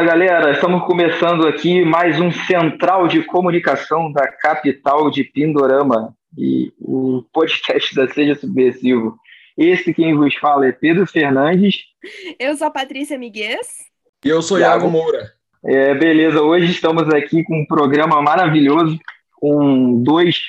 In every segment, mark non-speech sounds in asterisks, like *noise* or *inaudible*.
Fala galera, estamos começando aqui mais um central de comunicação da capital de Pindorama e o podcast da Seja Subversivo. Esse quem vos fala é Pedro Fernandes. Eu sou a Patrícia Miguel. E eu sou Iago, Iago Moura. É, beleza, hoje estamos aqui com um programa maravilhoso, com dois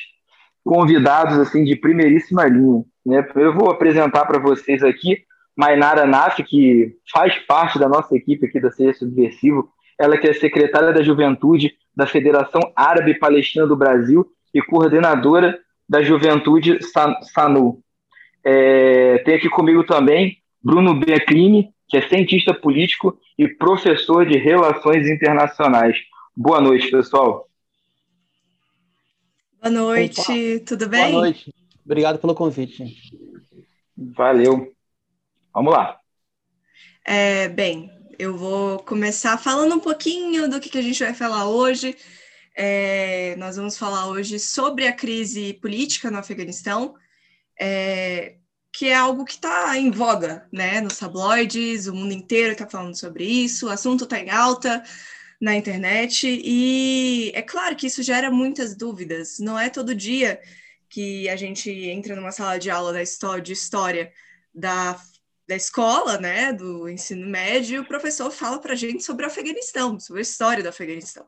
convidados assim de primeiríssima linha. Né? Eu vou apresentar para vocês aqui Mainara Naf, que faz parte da nossa equipe aqui da Seja Subversivo. Ela que é secretária da Juventude da Federação Árabe Palestina do Brasil e coordenadora da Juventude SANU. É, tem aqui comigo também Bruno Beclini, que é cientista político e professor de Relações Internacionais. Boa noite, pessoal. Boa noite, Opa. tudo bem? Boa noite. Obrigado pelo convite. Valeu. Vamos lá. É, bem, eu vou começar falando um pouquinho do que, a gente vai falar hoje. É, nós vamos falar hoje sobre a crise política no Afeganistão, é, que é algo que está em voga, né? Nos tabloides, o mundo inteiro está falando sobre isso, o assunto está em alta na internet, e é claro que isso gera muitas dúvidas. Não é todo dia que a gente entra numa sala de aula da história, de história da da escola, né, do ensino médio, o professor fala para a gente sobre o Afeganistão, sobre a história do Afeganistão.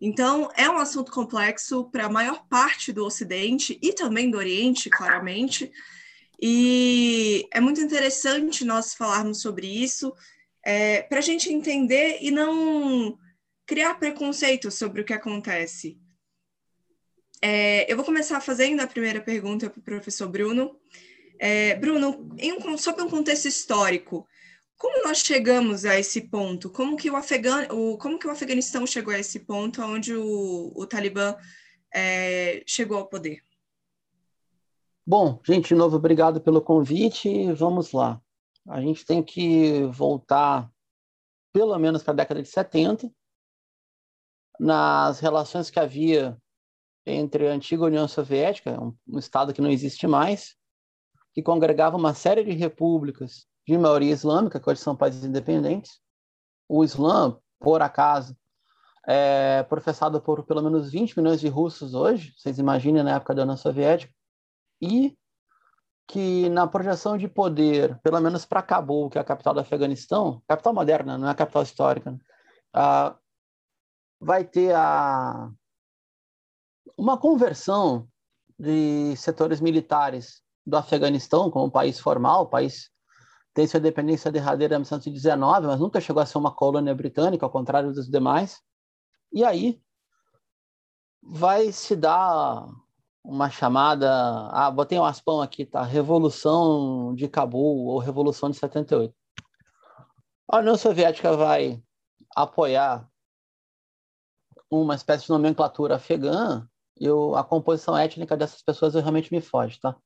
Então, é um assunto complexo para a maior parte do Ocidente e também do Oriente, claramente, e é muito interessante nós falarmos sobre isso, é, para a gente entender e não criar preconceito sobre o que acontece. É, eu vou começar fazendo a primeira pergunta para o professor Bruno. É, Bruno, em, sobre um contexto histórico, como nós chegamos a esse ponto? Como que o, Afegan, o, como que o Afeganistão chegou a esse ponto onde o, o Talibã é, chegou ao poder? Bom, gente, de novo, obrigado pelo convite. Vamos lá. A gente tem que voltar pelo menos para a década de 70, nas relações que havia entre a antiga União Soviética, um, um estado que não existe mais, que congregava uma série de repúblicas de maioria islâmica, que hoje são países independentes. O Islã, por acaso, é professado por pelo menos 20 milhões de russos hoje, vocês imaginem na época da União Soviética, e que na projeção de poder, pelo menos para Cabul, que é a capital do Afeganistão, capital moderna, não é a capital histórica, né? ah, vai ter a, uma conversão de setores militares do Afeganistão como um país formal, o país tem sua independência derradeira em 1919, mas nunca chegou a ser uma colônia britânica, ao contrário dos demais. E aí vai se dar uma chamada, ah, botei um aspão aqui, tá? Revolução de Cabul ou Revolução de 78. A União Soviética vai apoiar uma espécie de nomenclatura afegã e a composição étnica dessas pessoas realmente me foge, tá?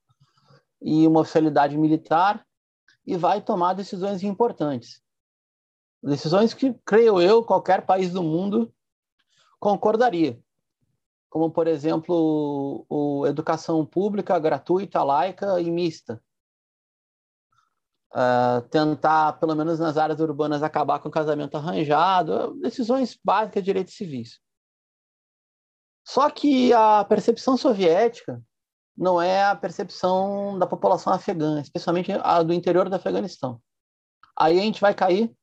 E uma oficialidade militar e vai tomar decisões importantes. Decisões que, creio eu, qualquer país do mundo concordaria. Como, por exemplo, o, educação pública gratuita, laica e mista. Uh, tentar, pelo menos nas áreas urbanas, acabar com o casamento arranjado, decisões básicas de direitos civis. Só que a percepção soviética não é a percepção da população afegã, especialmente a do interior do Afeganistão. Aí a gente vai cair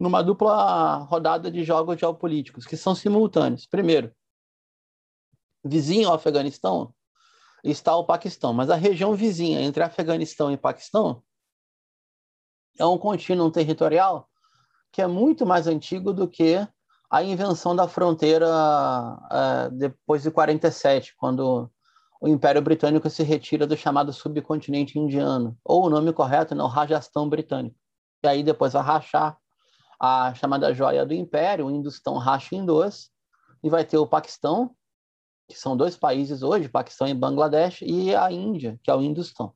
numa dupla rodada de jogos geopolíticos, que são simultâneos. Primeiro, vizinho ao Afeganistão está o Paquistão, mas a região vizinha entre Afeganistão e Paquistão é um contínuo territorial que é muito mais antigo do que a invenção da fronteira uh, depois de 47, quando o Império Britânico se retira do chamado subcontinente indiano, ou o nome correto, não, Rajastão Britânico. E aí depois vai rachar a chamada joia do Império, o Hindustão racha em dois, e vai ter o Paquistão, que são dois países hoje, Paquistão e Bangladesh, e a Índia, que é o Hindustão.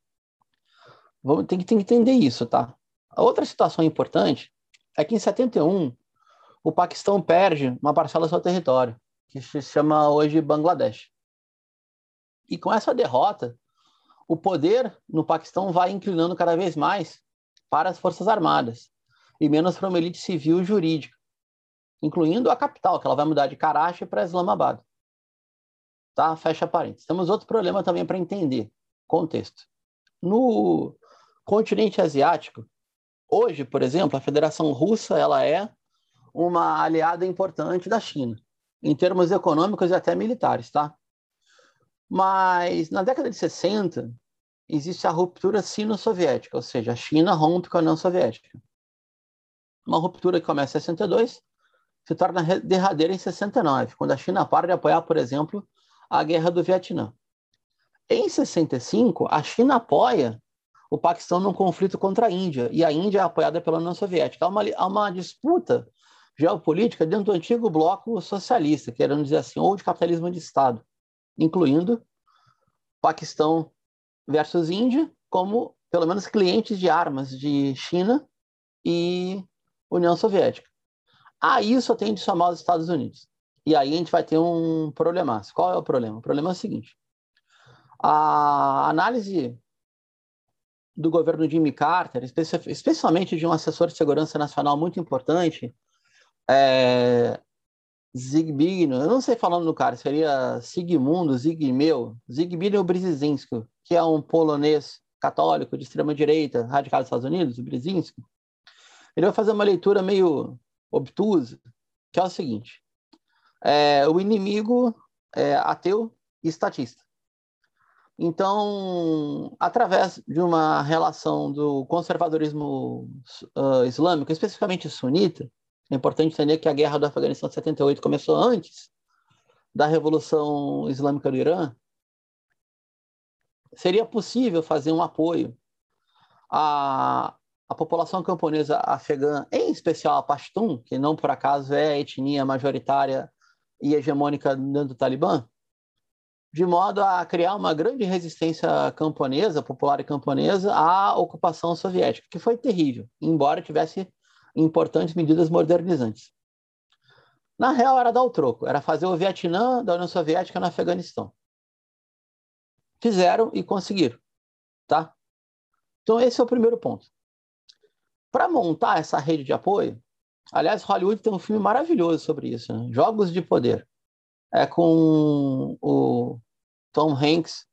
Vamos, tem, tem que entender isso, tá? A outra situação importante é que em 71 o Paquistão perde uma parcela do seu território, que se chama hoje Bangladesh. E com essa derrota, o poder no Paquistão vai inclinando cada vez mais para as Forças Armadas. e menos para uma elite civil e jurídica, incluindo a capital, que ela vai mudar de Karachi para Islamabad. Tá? Fecha parênteses. Temos outro problema também para entender contexto. No continente asiático, hoje, por exemplo, a Federação Russa ela é uma aliada importante da China, em termos econômicos e até militares, tá? Mas na década de 60 existe a ruptura sino-soviética, ou seja, a China rompe com a União Soviética. Uma ruptura que começa em 62 se torna derradeira em 69, quando a China para de apoiar, por exemplo, a guerra do Vietnã. Em 65, a China apoia o Paquistão num conflito contra a Índia, e a Índia é apoiada pela União Soviética. Há uma, há uma disputa geopolítica dentro do antigo bloco socialista, querendo dizer assim, ou de capitalismo de Estado, incluindo Paquistão versus Índia, como pelo menos clientes de armas de China e União Soviética. A isso tem de somar os Estados Unidos. E aí a gente vai ter um problema. Qual é o problema? O problema é o seguinte: a análise do governo Jimmy Carter, especialmente de um assessor de segurança nacional muito importante, é, Zbigniew, eu não sei falando no cara, seria Sigmundo, Zygmunt, Zbigniew Brzezinski, que é um polonês católico de extrema direita, radicado nos Estados Unidos, o Brzezinski. Ele vai fazer uma leitura meio obtusa, que é o seguinte: é, o inimigo é ateu e estatista. Então, através de uma relação do conservadorismo uh, islâmico, especificamente sunita, é importante entender que a guerra do Afeganistão de 78 começou antes da Revolução Islâmica do Irã. Seria possível fazer um apoio à, à população camponesa afegã, em especial a Pashtun, que não por acaso é a etnia majoritária e hegemônica dentro do Talibã, de modo a criar uma grande resistência camponesa, popular e camponesa, à ocupação soviética, que foi terrível, embora tivesse importantes medidas modernizantes. Na real, era dar o troco, era fazer o Vietnã da União Soviética no Afeganistão. Fizeram e conseguiram, tá? Então, esse é o primeiro ponto. Para montar essa rede de apoio, aliás, Hollywood tem um filme maravilhoso sobre isso, né? Jogos de Poder. É com o Tom Hanks,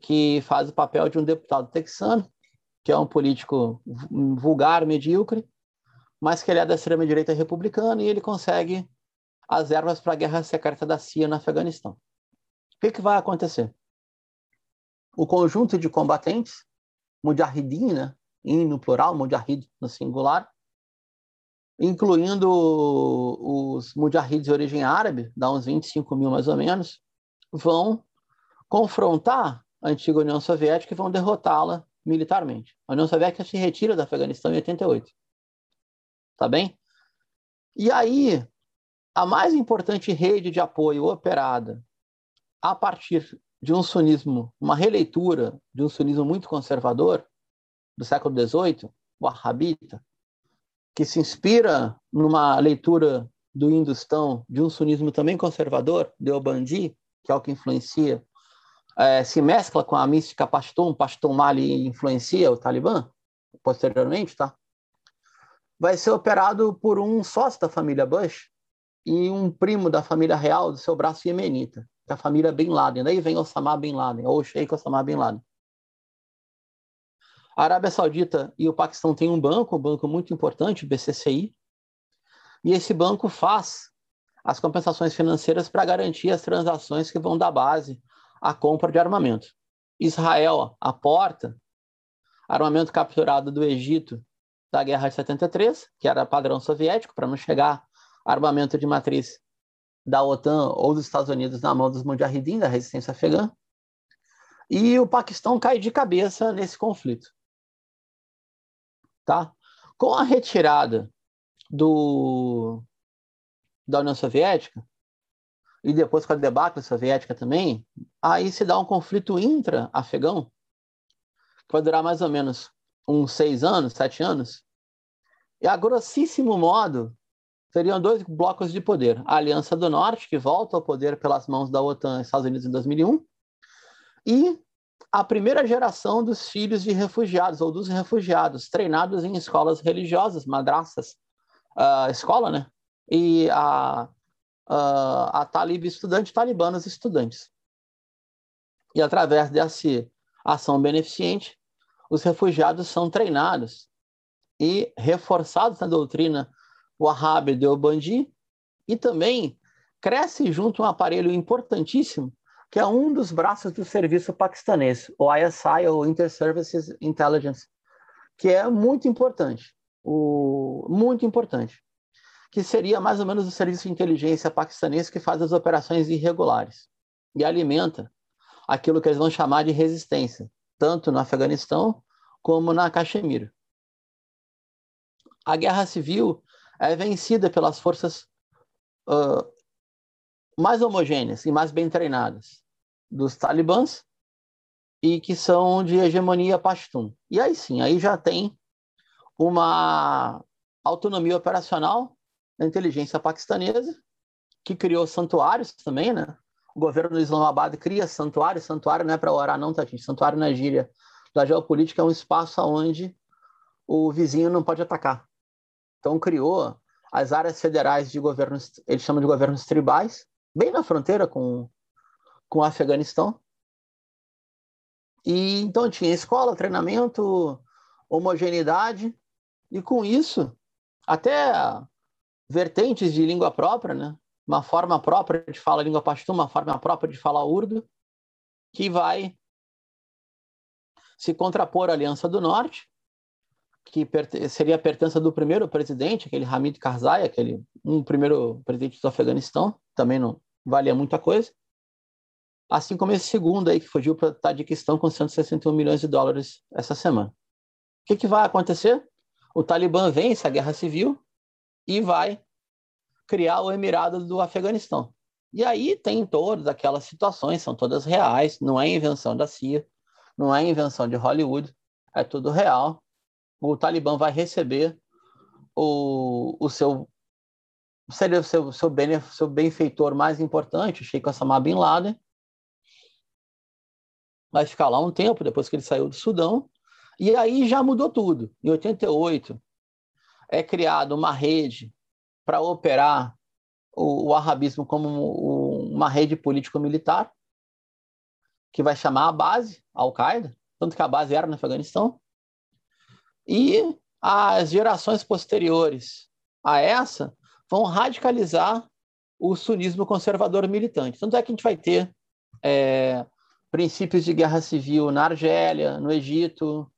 que faz o papel de um deputado texano, que é um político vulgar, medíocre, mas que ele é da extrema-direita republicana e ele consegue as ervas para a guerra secreta da CIA no Afeganistão. O que, que vai acontecer? O conjunto de combatentes, mujahidin, né, no plural, mujahid no singular, incluindo os mujahids de origem árabe, dá uns 25 mil mais ou menos, vão confrontar a antiga União Soviética e vão derrotá-la militarmente. A União Soviética se retira do Afeganistão em 88 tá bem? E aí, a mais importante rede de apoio operada a partir de um sunismo, uma releitura de um sunismo muito conservador do século XVIII, o Wahhabita, que se inspira numa leitura do Hindustão de um sunismo também conservador, Deobandi, que é o que influencia, é, se mescla com a mística Pashtun, Pashtun Mali influencia o Talibã, posteriormente, tá? Vai ser operado por um sócio da família Bush e um primo da família real do seu braço iemenita, que é família Bin Laden. Daí vem Osama Bin Laden, ou Sheikh Osama Bin Laden. A Arábia Saudita e o Paquistão têm um banco, um banco muito importante, o BCCI, e esse banco faz as compensações financeiras para garantir as transações que vão dar base à compra de armamento. Israel aporta armamento capturado do Egito da Guerra de 73, que era padrão soviético, para não chegar armamento de matriz da OTAN ou dos Estados Unidos na mão dos mujahidin, da resistência afegã. E o Paquistão cai de cabeça nesse conflito. Tá? Com a retirada do, da União Soviética, e depois com a debacle soviética também, aí se dá um conflito intra-afegão, que vai durar mais ou menos uns seis anos, sete anos, e a grossíssimo modo, seriam dois blocos de poder. A Aliança do Norte, que volta ao poder pelas mãos da OTAN e Estados Unidos em 2001, e a primeira geração dos filhos de refugiados ou dos refugiados, treinados em escolas religiosas, madraças, uh, escola, né? E a, a, a talib estudante, talibanas estudantes. E através dessa ação beneficente, os refugiados são treinados e reforçados na doutrina Wahhabi Deobandi e também cresce junto um aparelho importantíssimo que é um dos braços do serviço paquistanês, o ISI, ou Inter-Services Intelligence, que é muito importante, o, muito importante, que seria mais ou menos o serviço de inteligência paquistanês que faz as operações irregulares e alimenta aquilo que eles vão chamar de resistência, tanto no Afeganistão como na Caxemira. A guerra civil é vencida pelas forças uh, mais homogêneas e mais bem treinadas dos talibãs e que são de hegemonia pashtun. E aí sim, aí já tem uma autonomia operacional da inteligência paquistanesa, que criou santuários também, né? O governo do Islamabad cria santuário, santuário não é para orar não, tá, gente? Santuário na gíria da geopolítica é um espaço onde o vizinho não pode atacar. Então criou as áreas federais de governos, eles chamam de governos tribais, bem na fronteira com com o Afeganistão. E então tinha escola, treinamento, homogeneidade, e com isso, até vertentes de língua própria, né? uma forma própria de falar língua pashtun, uma forma própria de falar urdo, que vai se contrapor à Aliança do Norte, que seria a pertença do primeiro presidente, aquele Hamid Karzai, aquele um primeiro presidente do Afeganistão, também não valia muita coisa, assim como esse segundo aí que fugiu para a Tadiquistão com 161 milhões de dólares essa semana. O que, que vai acontecer? O Talibã vence a guerra civil e vai criar o Emirado do Afeganistão. E aí tem todas aquelas situações, são todas reais, não é invenção da CIA, não é invenção de Hollywood, é tudo real. O Talibã vai receber o, o seu seria o seu, seu, seu benfeitor mais importante, o Sheikh Osama Bin Laden, vai ficar lá um tempo depois que ele saiu do Sudão, e aí já mudou tudo. Em 88 é criada uma rede para operar o, o arabismo como uma rede político-militar, que vai chamar a base, Al-Qaeda, tanto que a base era no Afeganistão. E as gerações posteriores a essa vão radicalizar o sunismo conservador militante. Tanto é que a gente vai ter é, princípios de guerra civil na Argélia, no Egito.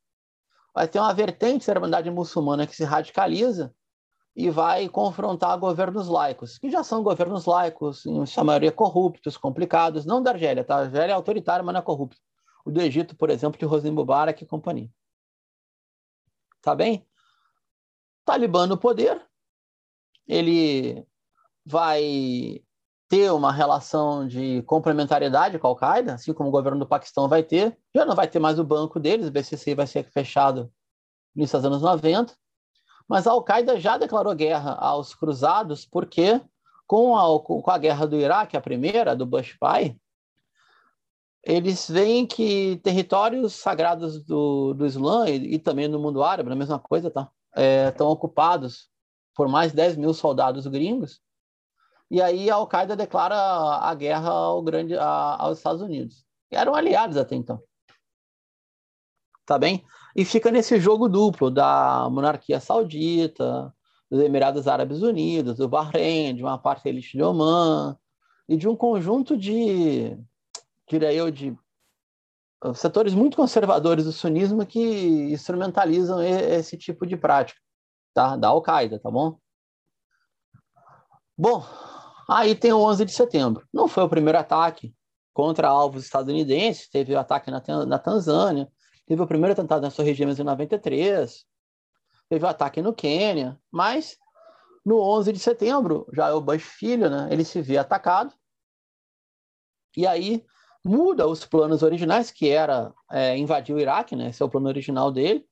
Vai ter uma vertente da Irmandade Muçulmana que se radicaliza e vai confrontar governos laicos, que já são governos laicos, em sua maioria corruptos, complicados, não da Argélia, tá? A Argélia é autoritária, mas não é corrupto. O do Egito, por exemplo, de Hosni Mubarak e companhia. Tá bem? Talibã no poder, ele vai ter uma relação de complementariedade com a Al-Qaeda, assim como o governo do Paquistão vai ter. Já não vai ter mais o banco deles, o BCC vai ser fechado nos anos 90. Mas a Al-Qaeda já declarou guerra aos cruzados, porque com a, com a guerra do Iraque, a primeira, do Bush pai, eles veem que territórios sagrados do, do Islã e, e também no mundo árabe, a mesma coisa, tá? É, estão ocupados por mais 10 mil soldados gringos e aí a Al-Qaeda declara a guerra ao grande, a, aos Estados Unidos. Eram aliados até então. Tá bem? E fica nesse jogo duplo da monarquia saudita, dos Emirados Árabes Unidos, do Bahrein, de uma parte elite de Oman, e de um conjunto de, diria eu, de setores muito conservadores do sunismo que instrumentalizam esse tipo de prática, tá? Da Al-Qaeda, tá bom? Bom, Aí tem o 11 de setembro. Não foi o primeiro ataque contra alvos estadunidenses, teve o ataque na, na Tanzânia, teve o primeiro atentado na sua região em 93, teve o ataque no Quênia, mas no 11 de setembro, já é o Bush filho, né, ele se vê atacado, e aí muda os planos originais, que era é, invadir o Iraque, né, esse é o plano original dele,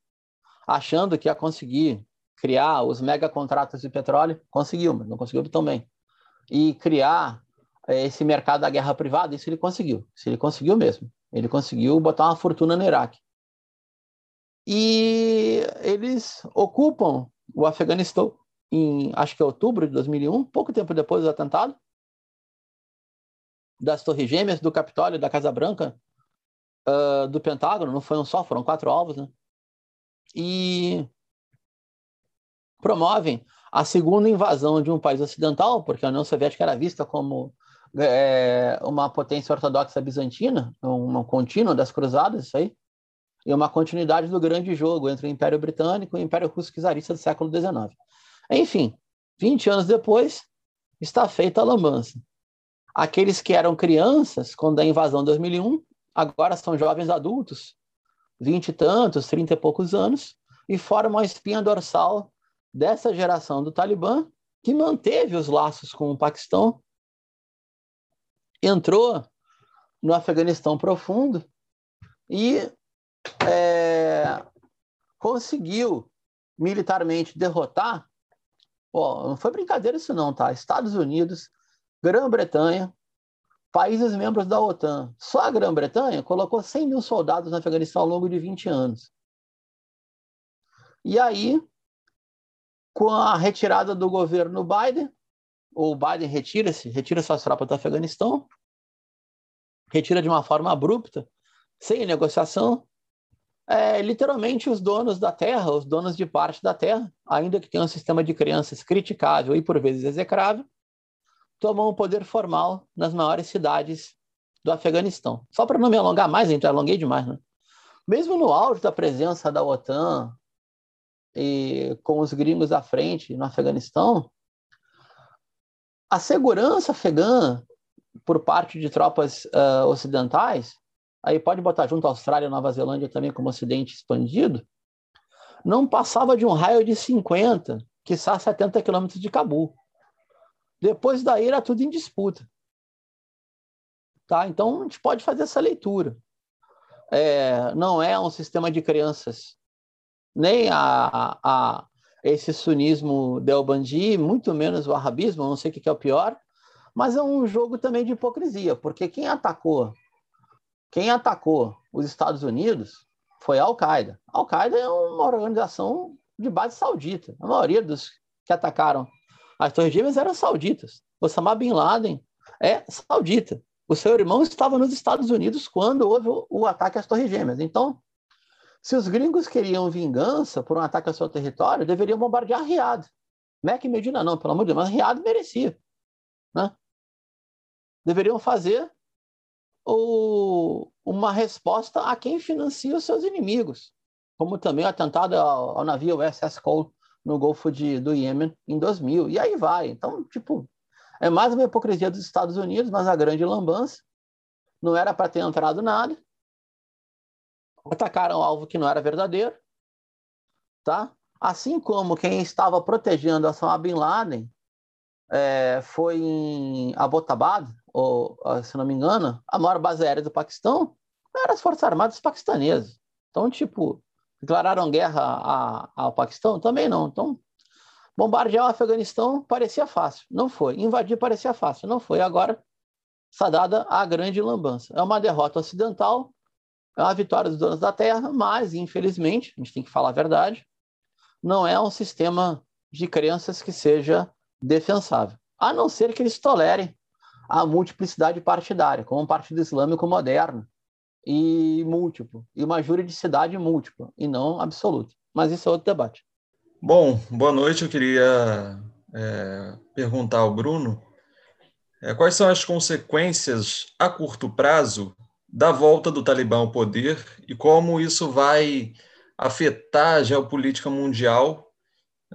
achando que ia conseguir criar os mega contratos de petróleo, conseguiu, mas não conseguiu tão bem. E criar é, esse mercado da guerra privada, isso ele conseguiu, isso ele conseguiu mesmo. Ele conseguiu botar uma fortuna no Iraque. E eles ocupam o Afeganistão em, acho que é outubro de 2001, pouco tempo depois do atentado, das Torres Gêmeas, do Capitólio, da Casa Branca, uh, do Pentágono, não foi um só, foram quatro alvos, né? E promovem a segunda invasão de um país ocidental, porque a União Soviética era vista como é, uma potência ortodoxa bizantina, uma contínua das cruzadas, isso aí, e uma continuidade do grande jogo entre o Império Britânico e o Império Russo Czarista do século XIX. Enfim, 20 anos depois, está feita a lambança. Aqueles que eram crianças quando a invasão de 2001, agora são jovens adultos, 20 e tantos, 30 e poucos anos, e formam a espinha dorsal dessa geração do Talibã, que manteve os laços com o Paquistão, entrou no Afeganistão profundo e é, conseguiu militarmente derrotar. Pô, não foi brincadeira isso não, tá? Estados Unidos, Grã-Bretanha, países membros da OTAN. Só a Grã-Bretanha colocou 100 mil soldados no Afeganistão ao longo de 20 anos. E aí, com a retirada do governo Biden, o Biden retira-se, retira suas tropas do Afeganistão, retira de uma forma abrupta, sem negociação. É, literalmente, os donos da terra, os donos de parte da terra, ainda que tenham um sistema de crianças criticável e por vezes execrável, tomam o poder formal nas maiores cidades do Afeganistão. Só para não me alongar mais, gente alonguei demais, né? Mesmo no auge da presença da OTAN, e com os gringos à frente no Afeganistão, a segurança afegã por parte de tropas uh, ocidentais, aí pode botar junto a Austrália e Nova Zelândia também como Ocidente expandido, não passava de um raio de 50, quiçá 70 quilômetros de Cabul. Depois daí era tudo em disputa. Tá? Então a gente pode fazer essa leitura. É, não é um sistema de crianças nem a, a esse sunismo delbandi, muito menos o arabismo, não sei o que é o pior, mas é um jogo também de hipocrisia, porque quem atacou, quem atacou os Estados Unidos foi a Al-Qaeda. A Al-Qaeda é uma organização de base saudita. A maioria dos que atacaram as Torres Gêmeas eram sauditas. Osama Bin Laden é saudita. O seu irmão estava nos Estados Unidos quando houve o, ataque às Torres Gêmeas. Então, se os gringos queriam vingança por um ataque ao seu território, deveriam bombardear Riad. Mac e Medina não, pelo amor de Deus, mas Riad merecia. Né? Deveriam fazer o, uma resposta a quem financia os seus inimigos, como também o atentado ao, ao navio USS Cole no Golfo de, do Iêmen em 2000. E aí vai. Então, tipo, é mais uma hipocrisia dos Estados Unidos, mas a grande lambança. Não era para ter entrado nada atacaram alvo que não era verdadeiro, tá? Assim como quem estava protegendo Osama Bin Laden é, foi em Abbottabad, ou se não me engano, a maior base aérea do Paquistão, eram as Forças Armadas paquistanesas. Então, tipo, declararam guerra a, ao Paquistão? Também não. Então, bombardear o Afeganistão parecia fácil. Não foi. Invadir parecia fácil. Não foi. Agora, está dada a grande lambança. É uma derrota ocidental é uma vitória dos donos da terra, mas, infelizmente, a gente tem que falar a verdade, não é um sistema de crenças que seja defensável, a não ser que eles tolerem a multiplicidade partidária, como um partido islâmico moderno e múltiplo, e uma juridicidade múltipla, e não absoluta. Mas isso é outro debate. Bom, boa noite. Eu queria é, perguntar ao Bruno é, quais são as consequências a curto prazo da volta do Talibã ao poder e como isso vai afetar a geopolítica mundial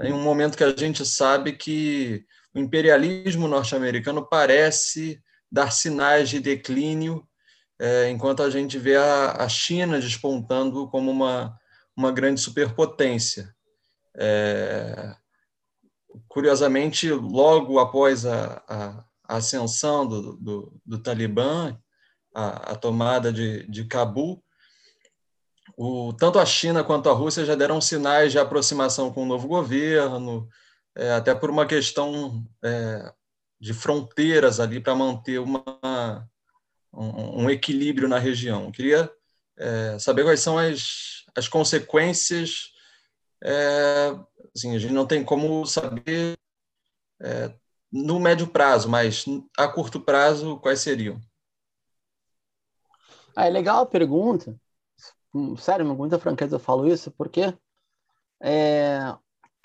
em um momento que a gente sabe que o imperialismo norte-americano parece dar sinais de declínio, é, enquanto a gente vê a, a, China despontando como uma, uma grande superpotência. É, curiosamente, logo após a, a, a ascensão do, do, do Talibã, a, a tomada de, de Cabul, o, tanto a China quanto a Rússia já deram sinais de aproximação com o novo governo, é, até por uma questão é, de fronteiras ali para manter uma, um, um equilíbrio na região. Eu queria é, saber quais são as, as consequências. É, assim, a gente não tem como saber é, no médio prazo, mas a curto prazo, quais seriam? Ah, é legal a pergunta. Hum, sério, com muita franqueza eu falo isso, porque é,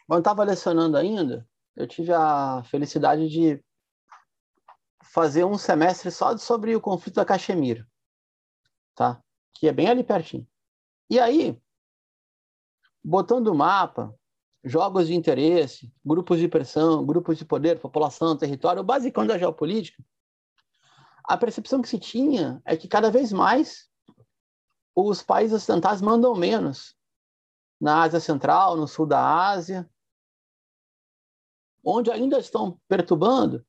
quando estava lecionando ainda, eu tive a felicidade de fazer um semestre só sobre o conflito da Caxemira, tá? Que é bem ali pertinho. E aí, botando o mapa, jogos de interesse, grupos de pressão, grupos de poder, população, território, o basicão da geopolítica, a percepção que se tinha é que cada vez mais os países ocidentais mandam menos na Ásia Central, no sul da Ásia. Onde ainda estão perturbando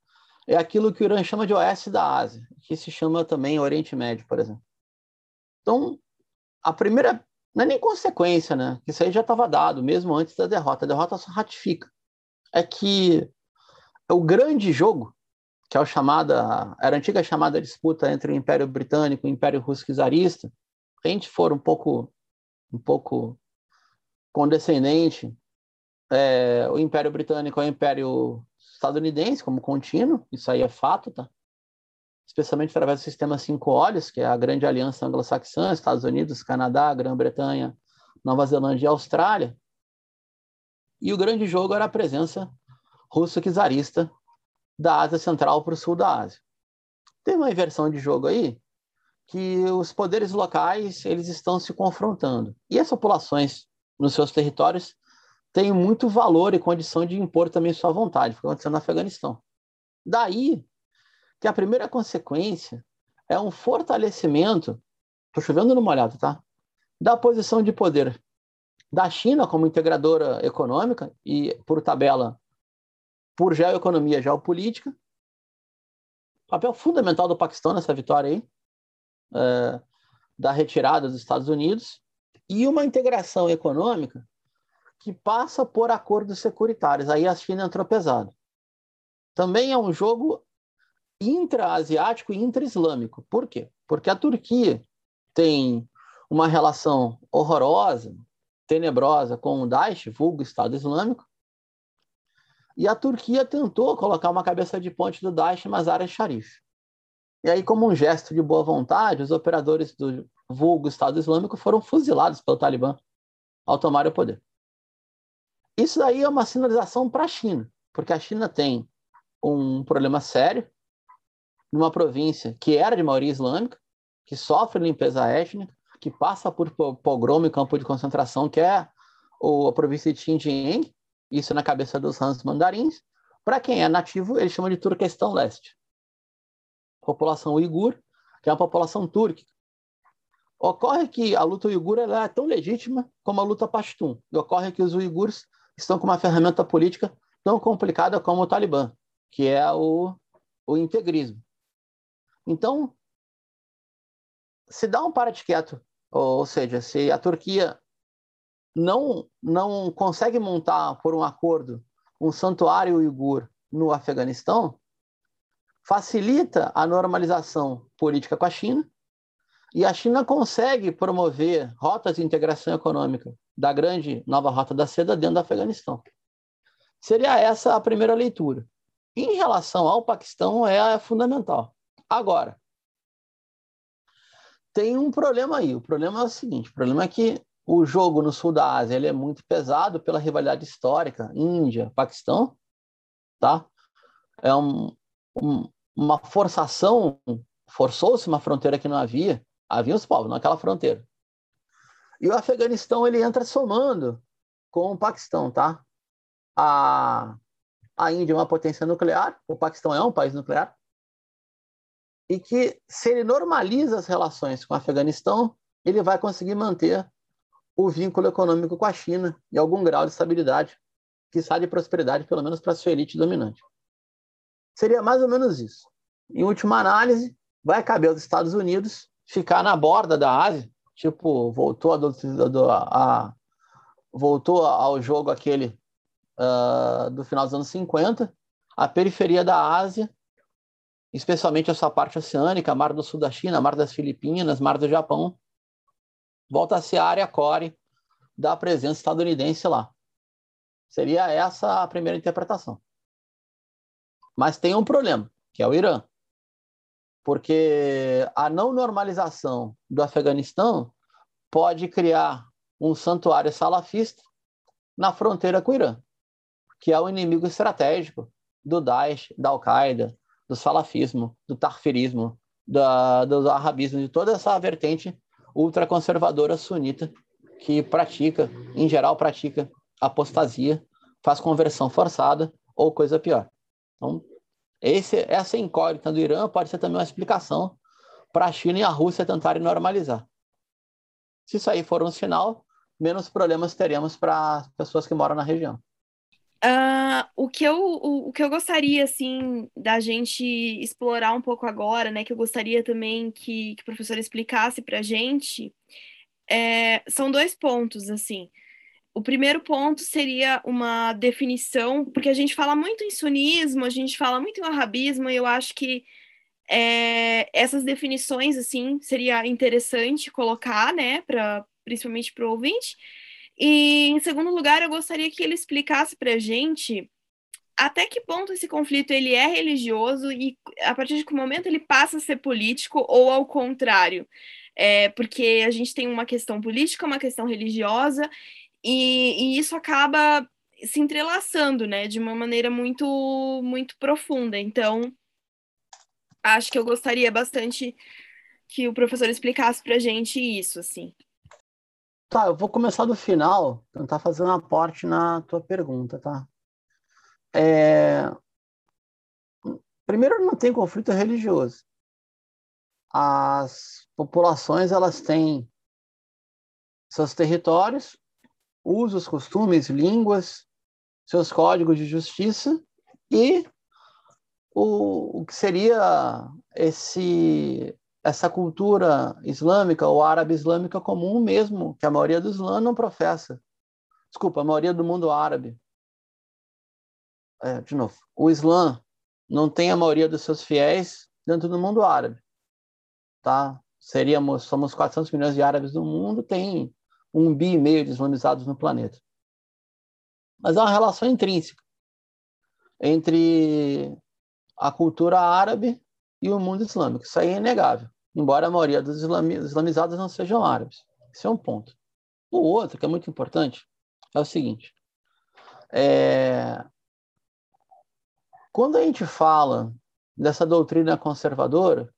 é aquilo que o Irã chama de oeste da Ásia, que se chama também Oriente Médio, por exemplo. Então, a primeira não é nem consequência, né? Isso aí já estava dado, mesmo antes da derrota. A derrota só ratifica. É que o grande jogo, que é o chamada, era a antiga chamada disputa entre o Império Britânico e o Império Russo Czarista, a gente for um pouco, um pouco condescendente, é, o Império Britânico é o Império estadunidense como contínuo, isso aí é fato, tá? especialmente através do sistema Cinco Olhos, que é a grande aliança anglo-saxã, Estados Unidos, Canadá, Grã-Bretanha, Nova Zelândia e Austrália. E o grande jogo era a presença russo-czarista da Ásia Central para o sul da Ásia. Tem uma inversão de jogo aí que os poderes locais eles estão se confrontando. E as populações nos seus territórios têm muito valor e condição de impor também sua vontade, foi acontecendo no Afeganistão. Daí que a primeira consequência é um fortalecimento, estou chovendo no molhado, tá? Da posição de poder da China como integradora econômica e, por tabela, por geoeconomia geopolítica. Papel fundamental do Paquistão nessa vitória aí, é, da retirada dos Estados Unidos, e uma integração econômica que passa por acordos securitários. Aí a China entrou pesado. Também é um jogo intra-asiático e intra-islâmico. Por quê? Porque a Turquia tem uma relação horrorosa, tenebrosa com o Daesh, vulgo Estado Islâmico, e a Turquia tentou colocar uma cabeça de ponte do Daesh Mazar Sharif. E aí, como um gesto de boa vontade, os operadores do vulgo Estado Islâmico foram fuzilados pelo Talibã ao tomar o poder. Isso daí é uma sinalização para a China, porque a China tem um problema sério numa província que era de maioria islâmica, que sofre limpeza étnica, que passa por pogrom e campo de concentração, que é a província de Xinjiang, isso na cabeça dos Hans mandarins. Para quem é nativo, eles chamam de Turquestão Leste. População uigur, que é uma população turca. Ocorre que a luta uigur é tão legítima como a luta pashtun. E ocorre que os uigures estão com uma ferramenta política tão complicada como o Talibã, que é o, o integrismo. Então, se dá um para de quieto, ou seja, se a Turquia não, não consegue montar, por um acordo, um santuário uigur no Afeganistão, facilita a normalização política com a China, e a China consegue promover rotas de integração econômica da grande nova rota da seda dentro do Afeganistão. Seria essa a primeira leitura. Em relação ao Paquistão, é fundamental. Agora, tem um problema aí. O problema é o seguinte: o problema é que o jogo no sul da Ásia ele é muito pesado pela rivalidade histórica Índia, Paquistão, tá? É um, um, uma forçação, forçou-se uma fronteira que não havia, havia os povos naquela fronteira. E o Afeganistão ele entra somando com o Paquistão, tá? A, a Índia é uma potência nuclear, o Paquistão é um país nuclear, e que se ele normaliza as relações com o Afeganistão, ele vai conseguir manter o vínculo econômico com a China e algum grau de estabilidade, que sai de prosperidade, pelo menos para a sua elite dominante. Seria mais ou menos isso. Em última análise, vai caber aos Estados Unidos ficar na borda da Ásia, tipo, voltou a, a voltou ao jogo aquele uh, do final dos anos 50, a periferia da Ásia especialmente essa parte oceânica, Mar do Sul da China, Mar das Filipinas, Mar do Japão, volta a ser a área core da presença estadunidense lá. Seria essa a primeira interpretação. Mas tem um problema, que é o Irã. Porque a não normalização do Afeganistão pode criar um santuário salafista na fronteira com o Irã, que é o inimigo estratégico do Daesh, da Al-Qaeda, do salafismo, do tarfirismo, da, do arabismo, de toda essa vertente ultraconservadora sunita que pratica, em geral, pratica apostasia, faz conversão forçada ou coisa pior. Então, esse, essa incógnita do Irã pode ser também uma explicação para a China e a Rússia tentarem normalizar. Se isso aí for um sinal, menos problemas teremos para as pessoas que moram na região. Uh, o, que eu, o, o, que eu gostaria, assim, da gente explorar um pouco agora, né, que eu gostaria também que, que o professor explicasse para a gente, é, são dois pontos, assim. O primeiro ponto seria uma definição, porque a gente fala muito em sunismo, a gente fala muito em arabismo, e eu acho que é, essas definições, assim, seria interessante colocar, né, pra, principalmente para o ouvinte, e, em segundo lugar, eu gostaria que ele explicasse para a gente até que ponto esse conflito ele é religioso e a partir de que momento ele passa a ser político ou ao contrário. É, porque a gente tem uma questão política, uma questão religiosa, e, e, isso acaba se entrelaçando, né, de uma maneira muito, muito profunda. Então, acho que eu gostaria bastante que o professor explicasse para gente isso, assim. Tá, eu vou começar do final, tentar fazer um aporte na tua pergunta, tá? É... Primeiro, não tem conflito religioso. As populações, elas têm seus territórios, usos, costumes, línguas, seus códigos de justiça e o, o que seria esse essa cultura islâmica ou árabe islâmica comum mesmo, que a maioria do Islã não professa. Desculpa, a maioria do mundo árabe. É, de novo, o Islã não tem a maioria dos seus fiéis dentro do mundo árabe. Tá? Seríamos, somos 400 milhões de árabes no mundo, tem um bi e meio de islamizados no planeta. Mas há uma relação intrínseca entre a cultura árabe e o mundo islâmico. Isso aí é inegável embora a maioria dos islamizados não sejam árabes. Esse é um ponto. O outro, que é muito importante, é o seguinte. É... Quando a gente fala dessa doutrina conservadora,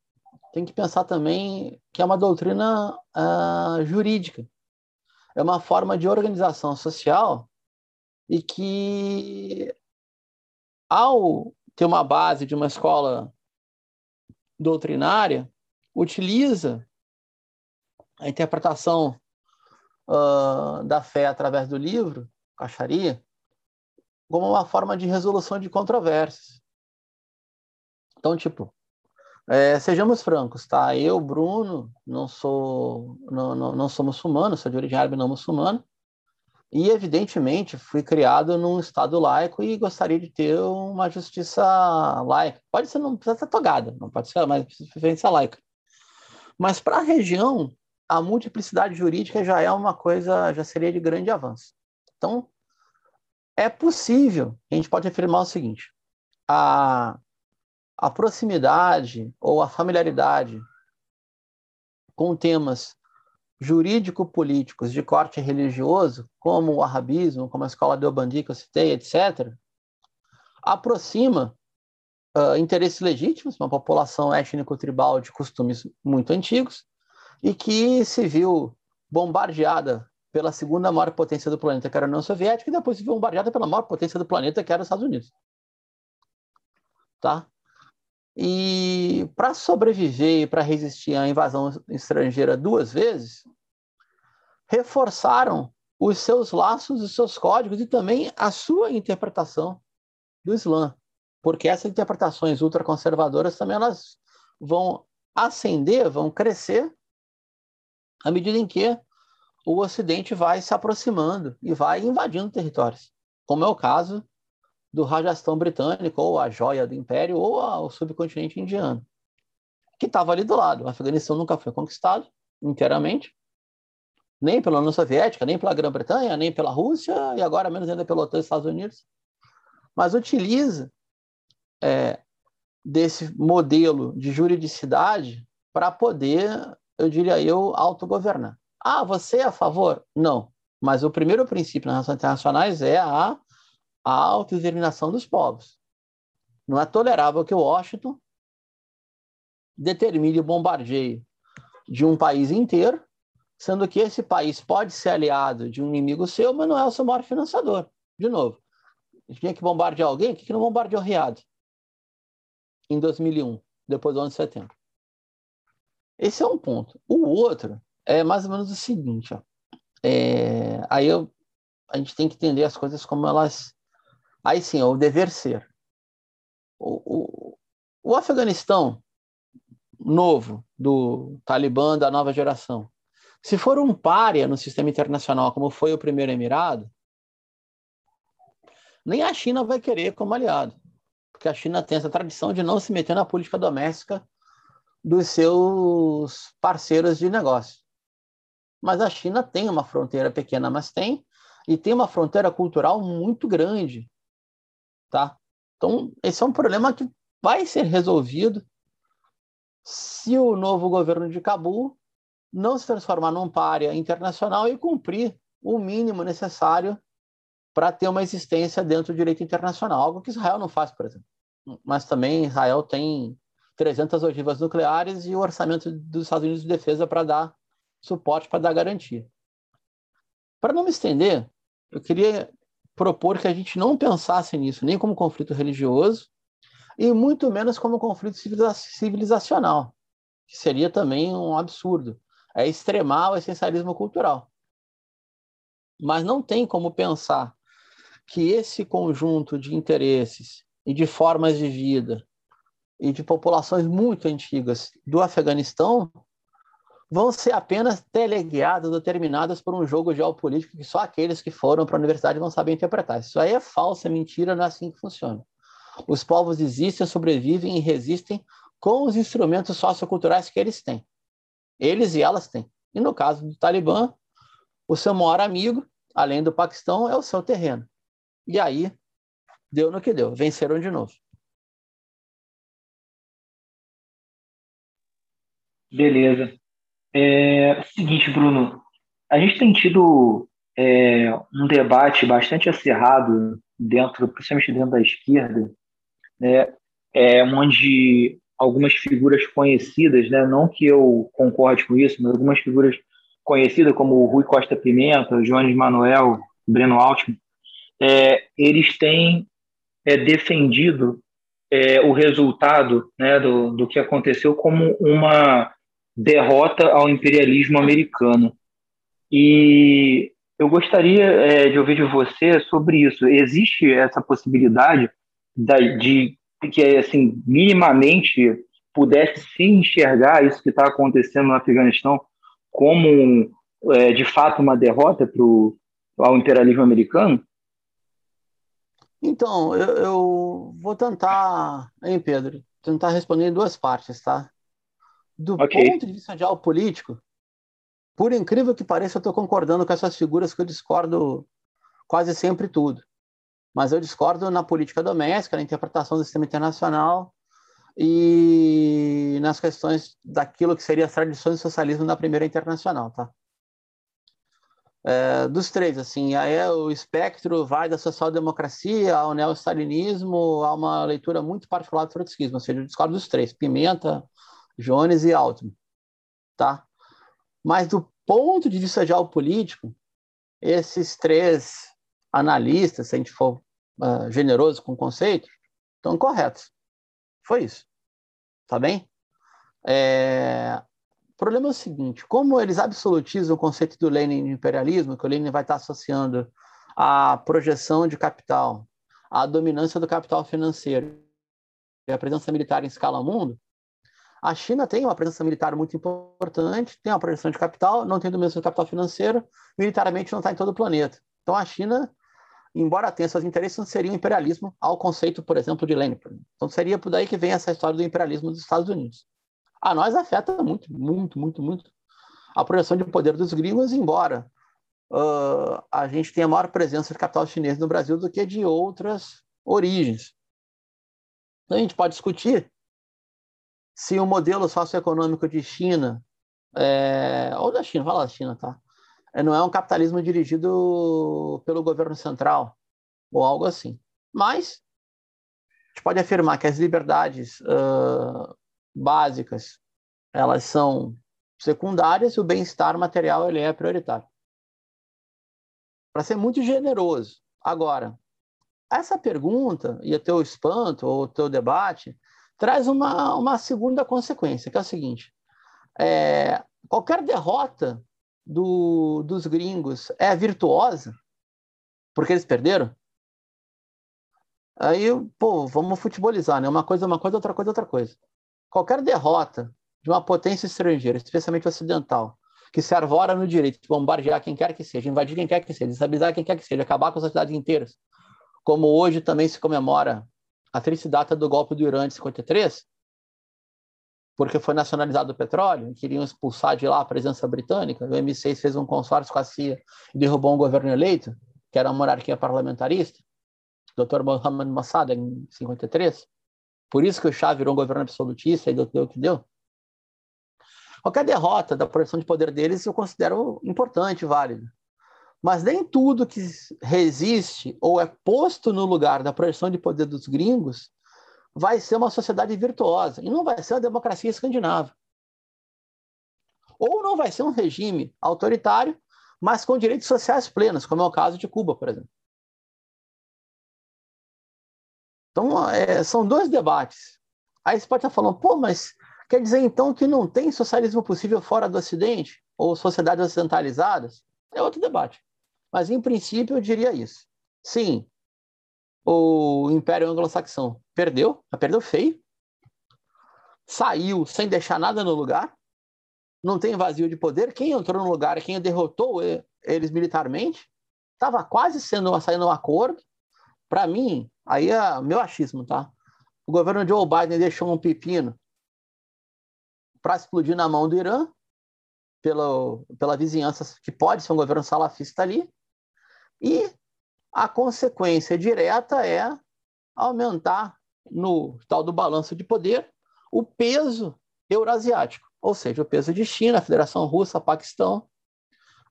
tem que pensar também que é uma doutrina uh, jurídica. É uma forma de organização social e que, ao ter uma base de uma escola doutrinária, utiliza a interpretação uh, da fé através do livro, caixaria, como uma forma de resolução de controvérsias. Então, tipo, é, sejamos francos, tá? Eu, Bruno, não sou, não, não, não sou muçulmano, sou de origem árabe não muçulmano, e evidentemente fui criado num estado laico e gostaria de ter uma justiça laica. Pode ser, não precisa ser togada, não pode ser, mas precisa ser laica. Mas para a região, a multiplicidade jurídica já é uma coisa, já seria de grande avanço. Então, é possível, a gente pode afirmar o seguinte: a, a proximidade ou a familiaridade com temas jurídico-políticos de corte religioso, como o arabismo, como a escola de Obandi que eu citei, etc., aproxima uh, interesses legítimos, uma população étnico-tribal de costumes muito antigos, e que se viu bombardeada pela segunda maior potência do planeta, que era a União Soviética, e depois se viu bombardeada pela maior potência do planeta, que era os Estados Unidos. Tá? E para sobreviver e para resistir à invasão estrangeira duas vezes, reforçaram os seus laços, os seus códigos e também a sua interpretação do Islã porque essas interpretações ultraconservadoras também elas vão ascender, vão crescer à medida em que o Ocidente vai se aproximando e vai invadindo territórios, como é o caso do Rajastão britânico, ou a joia do império, ou o subcontinente indiano, que estava ali do lado. O Afeganistão nunca foi conquistado inteiramente, nem pela União Soviética, nem pela Grã-Bretanha, nem pela Rússia, e agora menos ainda pela OTAN Estados Unidos, mas utiliza é, desse modelo de juridicidade para poder, eu diria eu, autogovernar. Ah, você é a favor? Não. Mas o primeiro princípio nas relações internacionais é a, a autodeterminação dos povos. Não é tolerável que Washington determine o bombardeio de um país inteiro, sendo que esse país pode ser aliado de um inimigo seu, mas não é o seu maior financiador. De novo, tinha que bombardear alguém, que não bombardeou Riad em 2001, depois do 11 de setembro? Esse é um ponto. O outro é mais ou menos o seguinte, ó. É, aí eu, a gente tem que entender as coisas como elas. Aí sim, é o dever ser. O, o, o Afeganistão novo, do Talibã da nova geração, se for um párea no sistema internacional, como foi o primeiro Emirado, nem a China vai querer como aliado, porque a China tem essa tradição de não se meter na política doméstica dos seus parceiros de negócio. Mas a China tem uma fronteira pequena, mas tem, e tem uma fronteira cultural muito grande, tá? Então, esse é um problema que vai ser resolvido se o novo governo de Cabul não se transformar num párea internacional e cumprir o mínimo necessário para ter uma existência dentro do direito internacional, algo que Israel não faz, por exemplo. Mas também Israel tem 300 ogivas nucleares e o orçamento dos Estados Unidos de defesa para dar suporte para dar garantia. Para não me estender, eu queria propor que a gente não pensasse nisso nem como conflito religioso e muito menos como conflito civilizacional, que seria também um absurdo. É extremar o essencialismo cultural. Mas não tem como pensar que esse conjunto de interesses e de formas de vida e de populações muito antigas do Afeganistão vão ser apenas teleguiadas, determinadas por um jogo geopolítico que só aqueles que foram para a universidade vão saber interpretar. Isso aí é falsa, é mentira, não é assim que funciona. Os povos existem, sobrevivem e resistem com os instrumentos socioculturais que eles têm. Eles e elas têm. E no caso do Talibã, o seu maior amigo, além do Paquistão, é o seu terreno. E aí, deu no que deu. Venceram de novo. Beleza. É, seguinte, Bruno, a gente tem tido é, um debate bastante acirrado dentro, principalmente dentro da esquerda, né, é, onde algumas figuras conhecidas, né, não que eu concorde com isso, mas algumas figuras conhecidas como Rui Costa Pimenta, Jones Manuel, Breno Altman, é, eles têm é, defendido é, o resultado né, do, do que aconteceu como uma derrota ao imperialismo americano. E eu gostaria é, de ouvir de você sobre isso. Existe essa possibilidade de que, assim, minimamente pudesse se enxergar isso que está acontecendo no Afeganistão como, é, de fato, uma derrota pro, ao imperialismo americano? Então, eu, eu, vou tentar, hein, Pedro, tentar responder em duas partes, tá? Do okay. ponto de vista geopolítico, por incrível que pareça, eu estou concordando com essas figuras que eu discordo quase sempre tudo. Mas eu discordo na política doméstica, na interpretação do sistema internacional e nas questões daquilo que seria as tradições do socialismo na primeira internacional, tá? É, dos três, assim, aí é o espectro vai da social-democracia ao neo-stalinismo, a uma leitura muito particular do trotskismo, ou seja, eu discordo dos três, Pimenta, Jones e Altman, tá? Mas do ponto de vista geopolítico, esses três analistas, se a gente for uh, generoso com o conceito, estão corretos. Foi isso. Tá bem? É... O problema é o seguinte: como eles absolutizam o conceito do Lenin de imperialismo, que o Lenin vai estar associando a projeção de capital, a dominância do capital financeiro e a presença militar em escala mundo, a China tem uma presença militar muito importante, tem uma projeção de capital, não tem do capital financeiro, militarmente não está em todo o planeta. Então a China embora tenha seus interesses, não seria um imperialismo ao conceito, por exemplo, de Lenin. Então seria por daí que vem essa história do imperialismo dos Estados Unidos. A nós afeta muito, muito, muito, muito a projeção de poder dos gringos, embora uh, a gente tenha maior presença de capital chinês no Brasil do que de outras origens. Então, a gente pode discutir se o modelo socioeconômico de China, é, ou da China, fala da China, tá? É, não é um capitalismo dirigido pelo governo central, ou algo assim. Mas a gente pode afirmar que as liberdades uh, básicas elas são secundárias e o bem-estar material ele é prioritário. Para ser muito generoso. Agora, essa pergunta e o teu espanto ou o teu debate traz uma, uma segunda consequência, que é o seguinte: é, qualquer derrota do, dos gringos é virtuosa porque eles perderam? Aí, pô, vamos futebolizar, né? Uma coisa uma coisa, outra coisa outra coisa. Qualquer derrota de uma potência estrangeira, especialmente ocidental, que se arvora no direito de bombardear quem quer que seja, invadir quem quer que seja, desestabilizar quem quer que seja, acabar com as cidades inteiras, como hoje também se comemora a triste data do golpe do Irã de 53, porque foi nacionalizado o petróleo, queriam expulsar de lá a presença britânica, o M6 fez um consórcio com a CIA e derrubou um governo eleito, que era uma monarquia parlamentarista, Dr. Mohamed Mossad, em 53. Por isso que o Shah virou um governo absolutista e deu o que deu. Qualquer derrota da projeção de poder deles eu considero importante, válido. Mas nem tudo que resiste ou é posto no lugar da projeção de poder dos gringos vai ser uma sociedade virtuosa e não vai ser uma democracia escandinava. Ou não vai ser um regime autoritário, mas com direitos sociais plenos, como é o caso de Cuba, por exemplo. Então, é, são dois debates. Aí você pode estar falando, pô, mas Quer dizer, então, que não tem socialismo possível fora do Ocidente? Ou sociedades ocidentalizadas? É outro debate. Mas, em princípio, eu diria isso. Sim, o Império Anglo-Saxão perdeu, perdeu feio. Saiu sem deixar nada no lugar. Não tem vazio de poder. Quem entrou no lugar, quem derrotou eles militarmente, estava quase sendo saindo um acordo. Para mim, aí é meu achismo, tá? O governo Joe Biden deixou um pepino para explodir na mão do Irã, pela, pela vizinhança que pode ser um governo salafista ali, e a consequência direta é aumentar no tal do balanço de poder o peso eurasiático, ou seja, o peso de China, Federação Russa, Paquistão,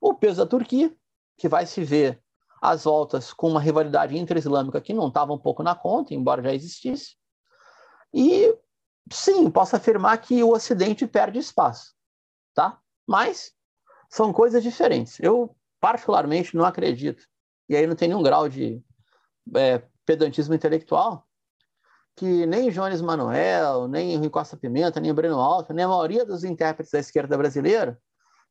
o peso da Turquia, que vai se ver às voltas com uma rivalidade intra-islâmica que não estava um pouco na conta, embora já existisse, e sim, posso afirmar que o Ocidente perde espaço, tá? Mas são coisas diferentes. Eu, particularmente, não acredito, e aí não tem nenhum grau de é, pedantismo intelectual, que nem Jones Manuel, nem Rui Costa Pimenta, nem Breno Alto, nem a maioria dos intérpretes da esquerda brasileira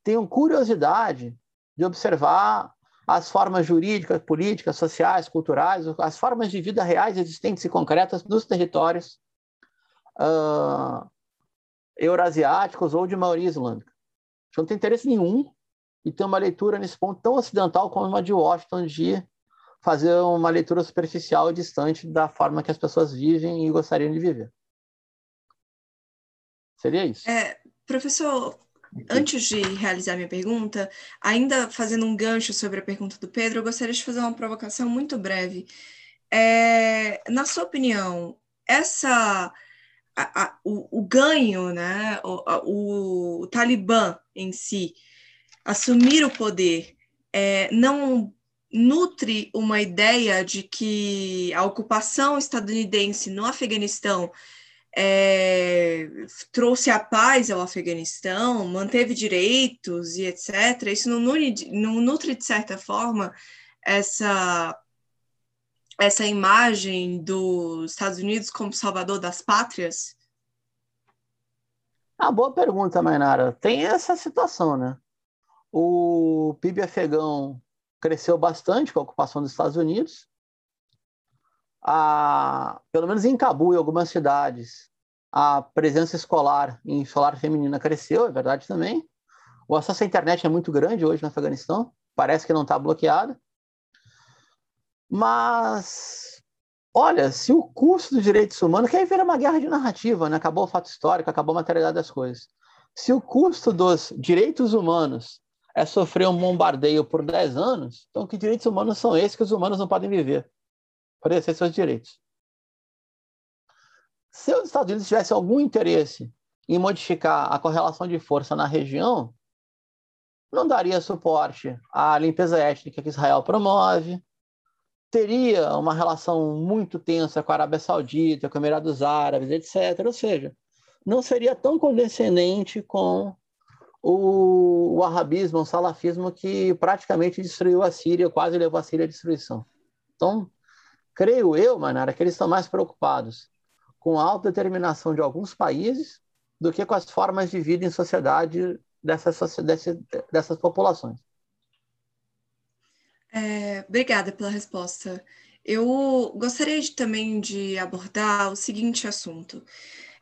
tenham curiosidade de observar as formas jurídicas, políticas, sociais, culturais, as formas de vida reais, existentes e concretas dos territórios uh, eurasiáticos ou de maioria islâmica. Não tem interesse nenhum e ter uma leitura nesse ponto tão ocidental como uma de Washington de fazer uma leitura superficial e distante da forma que as pessoas vivem e gostariam de viver. Seria isso. É, professor, antes de realizar minha pergunta, ainda fazendo um gancho sobre a pergunta do Pedro, eu gostaria de fazer uma provocação muito breve. É, na sua opinião, essa a, a, o, o, ganho, né, o, a, o, Talibã em si, assumir o poder, é, não nutre uma ideia de que a ocupação estadunidense no Afeganistão é, trouxe a paz ao Afeganistão, manteve direitos e etc. Isso não nutre, não nutre de certa forma essa essa imagem dos Estados Unidos como salvador das pátrias? Ah, boa pergunta, Mainara. Tem essa situação, né? O PIB afegão cresceu bastante com a ocupação dos Estados Unidos. A, pelo menos em Cabul e algumas cidades, a presença escolar em escolar feminina cresceu, é verdade também. O acesso à internet é muito grande hoje no Afeganistão, parece que não está bloqueado. Mas, olha, se o custo dos direitos humanos, que aí vira uma guerra de narrativa, né? acabou o fato histórico, acabou a materialidade das coisas. Se o custo dos direitos humanos é sofrer um bombardeio por 10 anos, então que direitos humanos são esses que os humanos não podem viver? Por exercer seus direitos. Se os Estados Unidos tivessem algum interesse em modificar a correlação de força na região, não daria suporte à limpeza étnica que Israel promove, teria uma relação muito tensa com a Arábia Saudita, com os Emirados Árabes, etc. Ou seja, não seria tão condescendente com o, arabismo, o salafismo que praticamente destruiu a Síria, quase levou a Síria à destruição. Então, creio eu, Manara, que eles estão mais preocupados com a autodeterminação de alguns países do que com as formas de vida em sociedade dessas, dessas, dessas populações. É, obrigada pela resposta. Eu gostaria de, também de abordar o seguinte assunto.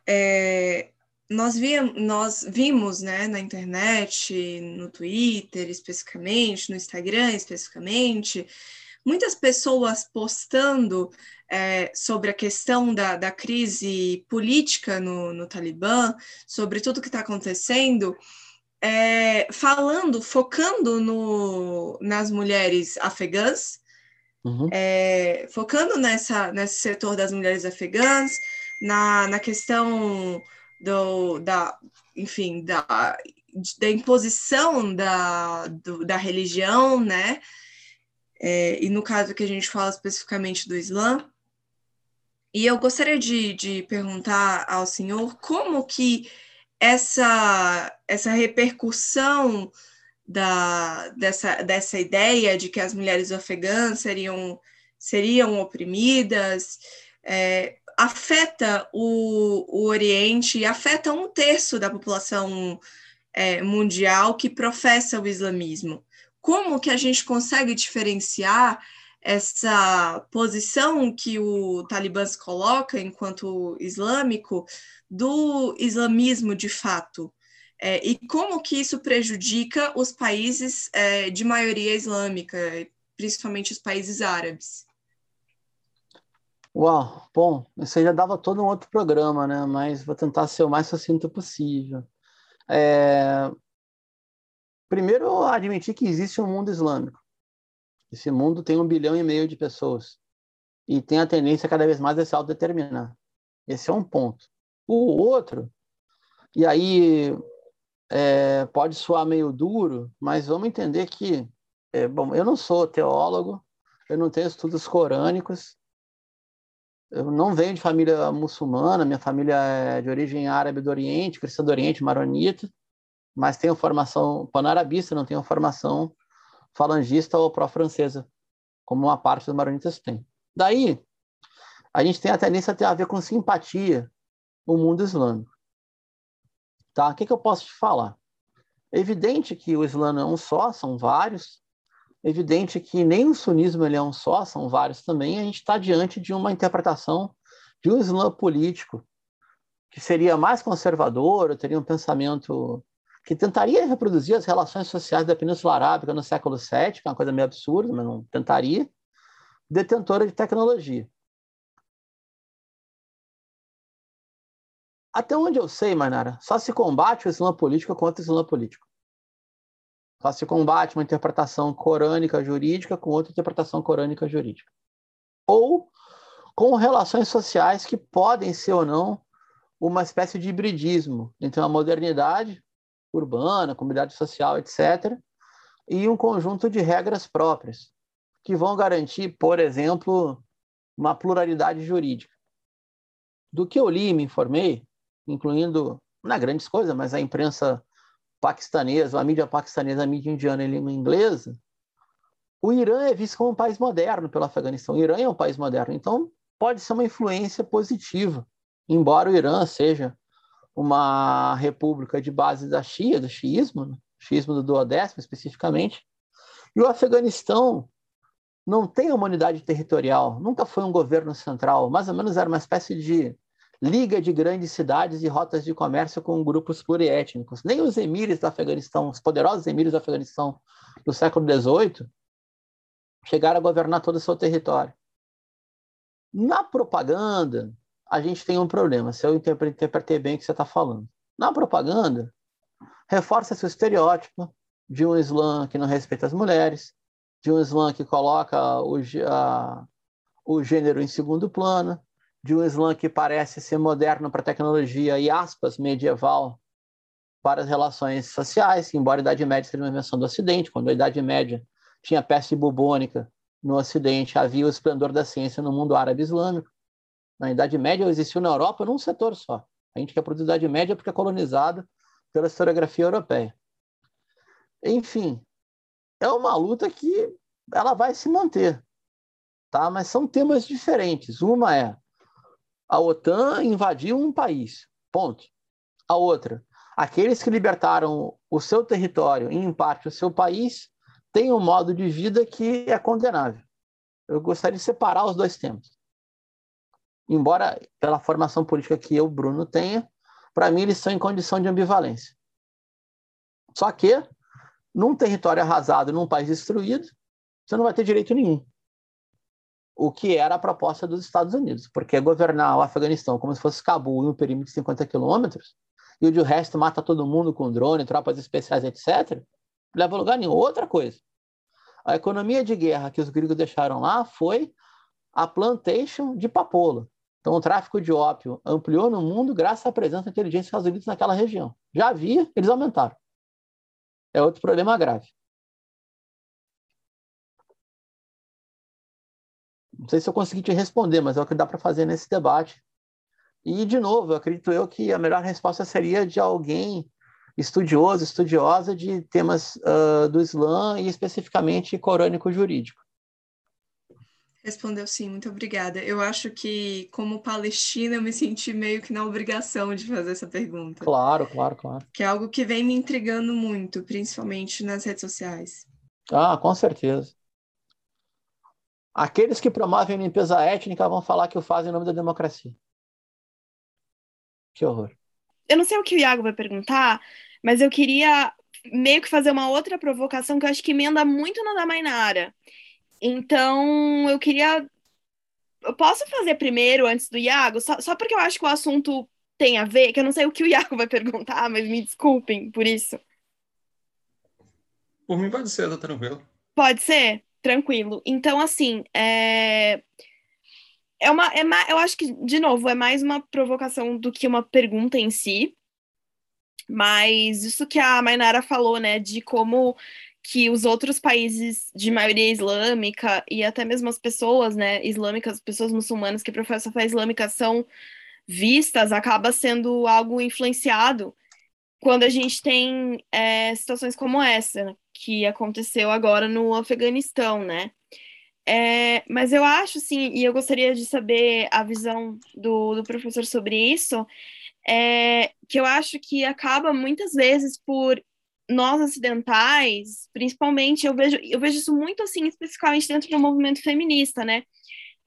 É, nós, vimos, nós vimos né, na internet, no Twitter especificamente, no Instagram especificamente, muitas pessoas postando é, sobre a questão da, da crise política no, no Talibã, sobre tudo que está acontecendo, é, falando, focando no, nas mulheres afegãs, uhum. é, focando nessa, nesse setor das mulheres afegãs, na, na questão do, da, enfim, da, da imposição da, do, da religião, né? É, e no caso que a gente fala especificamente do Islã. E eu gostaria de, de perguntar ao senhor como que essa, essa repercussão da, dessa, dessa ideia de que as mulheres afegãs seriam, seriam oprimidas é, afeta o, o Oriente e afeta um terço da população é, mundial que professa o islamismo. Como que a gente consegue diferenciar essa posição que o Talibã se coloca enquanto islâmico do islamismo de fato? É, e como que isso prejudica os países é, de maioria islâmica, principalmente os países árabes? Uau, bom, isso já dava todo um outro programa, né? Mas vou tentar ser o mais sucinto possível. É... Primeiro, admitir que existe um mundo islâmico. Esse mundo tem um bilhão e meio de pessoas e tem a tendência cada vez mais a se autodeterminar. Esse é um ponto. O outro, e aí é, pode soar meio duro, mas vamos entender que, é, bom, eu não sou teólogo, eu não tenho estudos corânicos, eu não venho de família muçulmana, minha família é de origem árabe do Oriente, cristã do Oriente, maronita, mas tenho formação panarabista, não tenho formação falangista ou pró-francesa, como uma parte dos maronitas tem. Daí, a gente tem a tendência a ter a ver com simpatia o mundo islâmico. Tá? O que, que eu posso te falar? É evidente que o Islã não é um só, são vários, evidente que nem o sunismo ele é um só, são vários também. A gente está diante de uma interpretação de um Islã político que seria mais conservador, teria um pensamento que tentaria reproduzir as relações sociais da Península Arábica no século VII, que é uma coisa meio absurda, mas não tentaria, detentora de tecnologia. Até onde eu sei, Manara, só se combate o Islã político contra o Islã político. Só se combate uma interpretação corânica jurídica com outra interpretação corânica jurídica. Ou com relações sociais que podem ser ou não uma espécie de hibridismo entre uma modernidade urbana, comunidade social, etc., e um conjunto de regras próprias, que vão garantir, por exemplo, uma pluralidade jurídica. Do que eu li e me informei, incluindo, não é grandes coisas, mas a imprensa paquistanesa, a mídia paquistanesa, a mídia indiana em língua inglesa, o Irã é visto como um país moderno pelo Afeganistão. O Irã é um país moderno, então pode ser uma influência positiva, embora o Irã seja uma república de base da Shia, do xiismo, né? xiismo do duodécimo especificamente, e o Afeganistão não tem uma unidade territorial, nunca foi um governo central, mais ou menos era uma espécie de liga de grandes cidades e rotas de comércio com grupos pluriétnicos. Nem os emires do Afeganistão, os poderosos emires do Afeganistão do século XVIII, chegaram a governar todo o seu território. Na propaganda, a gente tem um problema, se eu interpretei bem o que você está falando. Na propaganda, reforça-se o estereótipo de um Islã que não respeita as mulheres, de um Islã que coloca o, a, o gênero em segundo plano, de um Islã que parece ser moderno para tecnologia e, aspas, medieval para as relações sociais, embora a Idade Média seja uma invenção do Ocidente, quando a Idade Média tinha peste bubônica no Ocidente, havia o esplendor da ciência no mundo árabe islâmico. Na Idade Média existiu na Europa num setor só. A gente quer produzir Idade Média porque é colonizada pela historiografia europeia. Enfim, é uma luta que ela vai se manter, tá? Mas são temas diferentes. Uma é a OTAN invadiu um país, ponto. A outra, aqueles que libertaram o seu território e, em parte, o seu país, têm um modo de vida que é condenável. Eu gostaria de separar os dois temas. Embora, pela formação política que eu, Bruno, tenha, para mim eles estão em condição de ambivalência. Só que, num território arrasado, num país destruído, você não vai ter direito nenhum o que era a proposta dos Estados Unidos, porque governar o Afeganistão como se fosse Cabul em um perímetro de 50 quilômetros, e o de resto mata todo mundo com drone, tropas especiais, etc., leva a lugar nenhum. Outra coisa, a economia de guerra que os gregos deixaram lá foi a plantation de papoula. Então, o tráfico de ópio ampliou no mundo graças à presença da inteligência dos Estados Unidos naquela região. Já havia, eles aumentaram. É outro problema grave. Não sei se eu consegui te responder, mas é o que dá para fazer nesse debate. E, de novo, eu acredito eu que a melhor resposta seria de alguém estudioso, estudiosa de temas uh, do Islã e especificamente corânico jurídico. Respondeu sim, muito obrigada. Eu acho que, como palestina, eu me senti meio que na obrigação de fazer essa pergunta. Claro, claro, claro. Que é algo que vem me intrigando muito, principalmente nas redes sociais. Ah, com certeza. Aqueles que promovem limpeza étnica vão falar que o fazem em nome da democracia. Que horror. Eu não sei o que o Iago vai perguntar, mas eu queria meio que fazer uma outra provocação que eu acho que emenda muito na da Mainara. Então, eu queria. Eu posso fazer primeiro, antes do Iago, só, só porque eu acho que o assunto tem a ver, que eu não sei o que o *laughs* Iago vai perguntar, mas me desculpem por isso. Por mim pode ser, tá tranquilo. Pode ser? Tranquilo. Então, assim, é... É uma, é ma... eu acho que, de novo, é mais uma provocação do que uma pergunta em si. Mas isso que a Mainara falou, né, de como que os outros países de maioria islâmica e até mesmo as pessoas, né, islâmicas, pessoas muçulmanas que professam a fé islâmica são vistas, acaba sendo algo influenciado quando a gente tem é, situações como essa, né? Que aconteceu agora no Afeganistão, né? É, mas eu acho, sim, e eu gostaria de saber a visão do, do professor sobre isso, é, que eu acho que acaba muitas vezes por nós ocidentais, principalmente, eu vejo, eu vejo isso muito assim, especificamente dentro do movimento feminista, né?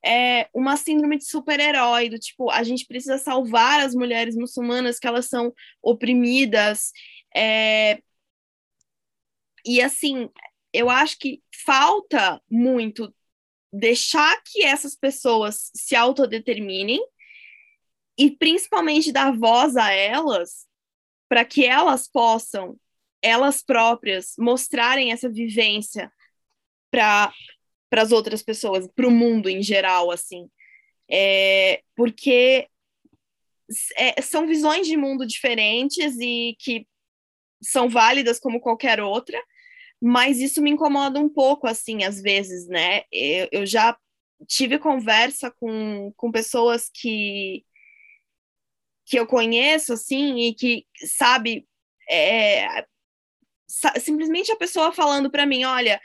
É uma síndrome de super-herói, do tipo, a gente precisa salvar as mulheres muçulmanas que elas são oprimidas, é, e assim, eu acho que falta muito deixar que essas pessoas se autodeterminem e principalmente dar voz a elas para que elas possam elas próprias mostrarem essa vivência para para as outras pessoas, para o mundo em geral, assim, é, porque é, são visões de mundo diferentes e que são válidas como qualquer outra, mas isso me incomoda um pouco, assim, às vezes, né? Eu, eu já tive conversa com, com pessoas que que eu conheço, assim, e que, sabe, é, simplesmente a pessoa falando para mim, olha,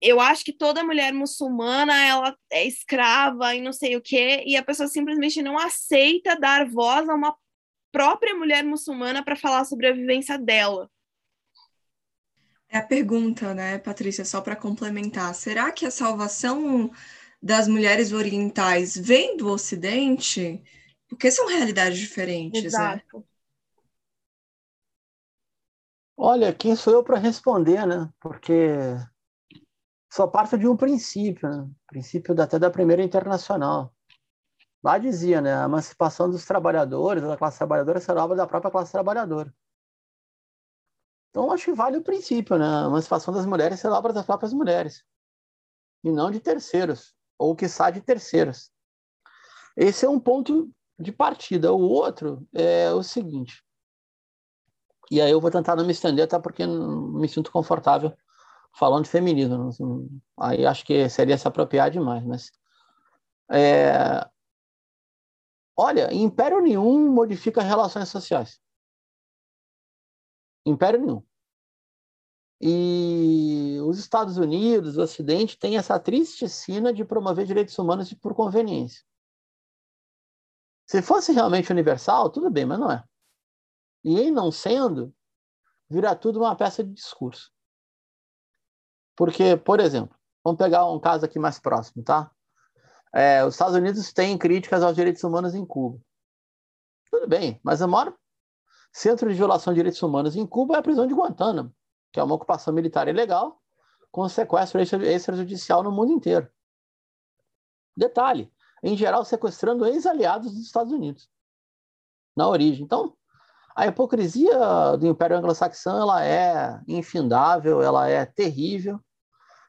eu acho que toda mulher muçulmana, ela é escrava e não sei o quê, e a pessoa simplesmente não aceita dar voz a uma própria mulher muçulmana para falar sobre a vivência dela. É a pergunta, né, Patrícia, só para complementar. Será que a salvação das mulheres orientais vem do Ocidente? Porque são realidades diferentes, né? Exato. né? Olha, quem sou eu para responder, né? Porque só parte de um princípio, né? princípio até da primeira internacional. Lá dizia, né, a emancipação dos trabalhadores, da classe trabalhadora, será obra da própria classe trabalhadora. Então, acho que vale o princípio, né? A emancipação das mulheres será obra das próprias mulheres, e não de terceiros, ou que sai de terceiros. Esse é um ponto de partida. O outro é o seguinte, e aí eu vou tentar não me estender, até porque não me sinto confortável falando de feminismo. Aí acho que seria se apropriar demais, mas é... olha, império nenhum modifica relações sociais. Império nenhum. E os Estados Unidos, o Ocidente, tem essa triste sina de promover direitos humanos por conveniência. Se fosse realmente universal, tudo bem, mas não é. E em não sendo, vira tudo uma peça de discurso. Porque, por exemplo, vamos pegar um caso aqui mais próximo, tá? É, os Estados Unidos têm críticas aos direitos humanos em Cuba. Tudo bem, mas o maior centro de violação de direitos humanos em Cuba é a prisão de Guantánamo, que é uma ocupação militar ilegal com sequestro extrajudicial no mundo inteiro. Detalhe, em geral sequestrando ex-aliados dos Estados Unidos na origem. Então, a hipocrisia do Império Anglo-Saxão ela é infindável, ela é terrível,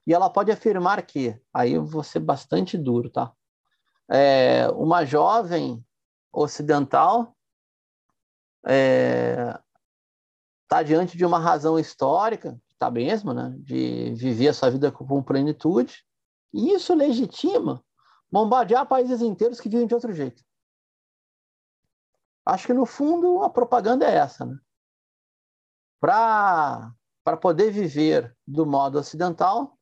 e ela pode afirmar que, aí eu vou ser bastante duro, tá? É, uma jovem ocidental está é, diante de uma razão histórica, está mesmo, né, de viver a sua vida com plenitude, e isso legitima bombardear países inteiros que vivem de outro jeito. Acho que, no fundo, a propaganda é essa. Né? Para poder viver do modo ocidental,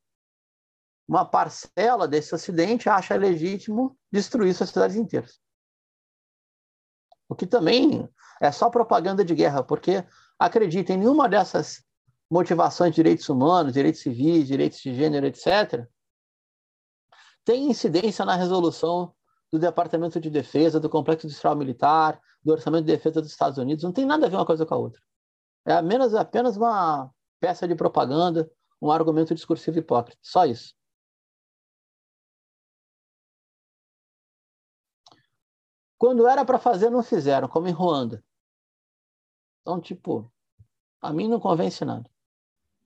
uma parcela desse ocidente acha legítimo destruir sociedades inteiras. O que também é só propaganda de guerra, porque, acreditem, nenhuma dessas motivações de direitos humanos, direitos civis, direitos de gênero, etc., tem incidência na resolução do Departamento de Defesa, do Complexo Industrial Militar, do Orçamento de Defesa dos Estados Unidos. Não tem nada a ver uma coisa com a outra. É apenas, apenas uma peça de propaganda, um argumento discursivo hipócrita. Só isso. Quando era para fazer, não fizeram, como em Ruanda. Então, tipo, a mim não convence nada.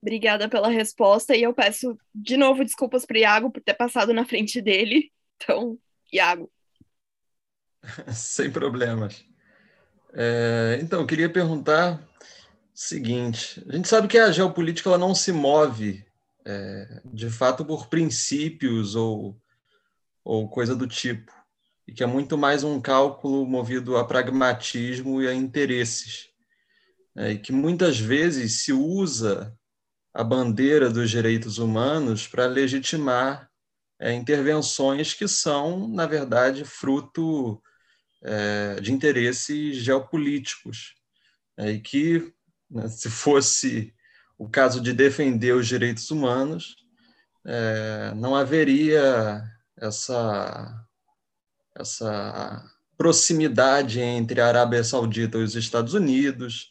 Obrigada pela resposta e eu peço de novo desculpas para Iago por ter passado na frente dele. Então, Iago. *laughs* Sem problemas. É, então, eu queria perguntar o seguinte: a gente sabe que a geopolítica ela não se move é, de fato por princípios ou, ou coisa do tipo, e que é muito mais um cálculo movido a pragmatismo e a interesses, é, e que muitas vezes se usa a bandeira dos direitos humanos para legitimar é, intervenções que são, na verdade, fruto é, de interesses geopolíticos. É, e que, né, se fosse o caso de defender os direitos humanos, é, não haveria essa, essa proximidade entre a Arábia Saudita e os Estados Unidos,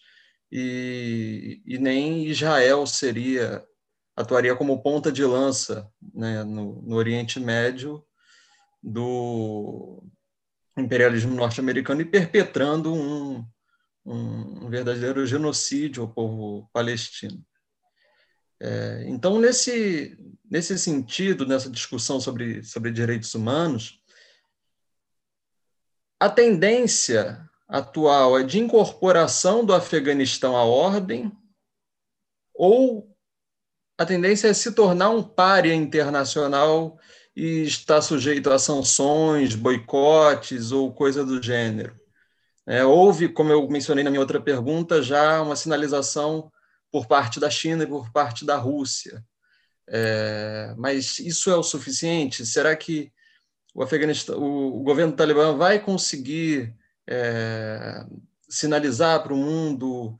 e, e nem Israel seria atuaria como ponta de lança né, no, no Oriente Médio do imperialismo norte-americano e perpetrando um, um, verdadeiro genocídio ao povo palestino. É, então, nesse, nesse sentido, nessa discussão sobre, sobre direitos humanos, a tendência atual é de incorporação do Afeganistão à ordem ou a tendência é se tornar um párea internacional e estar sujeito a sanções, boicotes ou coisa do gênero. É, houve, como eu mencionei na minha outra pergunta, já uma sinalização por parte da China e por parte da Rússia. É, mas isso é o suficiente? Será que o Afeganistão, o, o governo talibã vai conseguir é, sinalizar para o mundo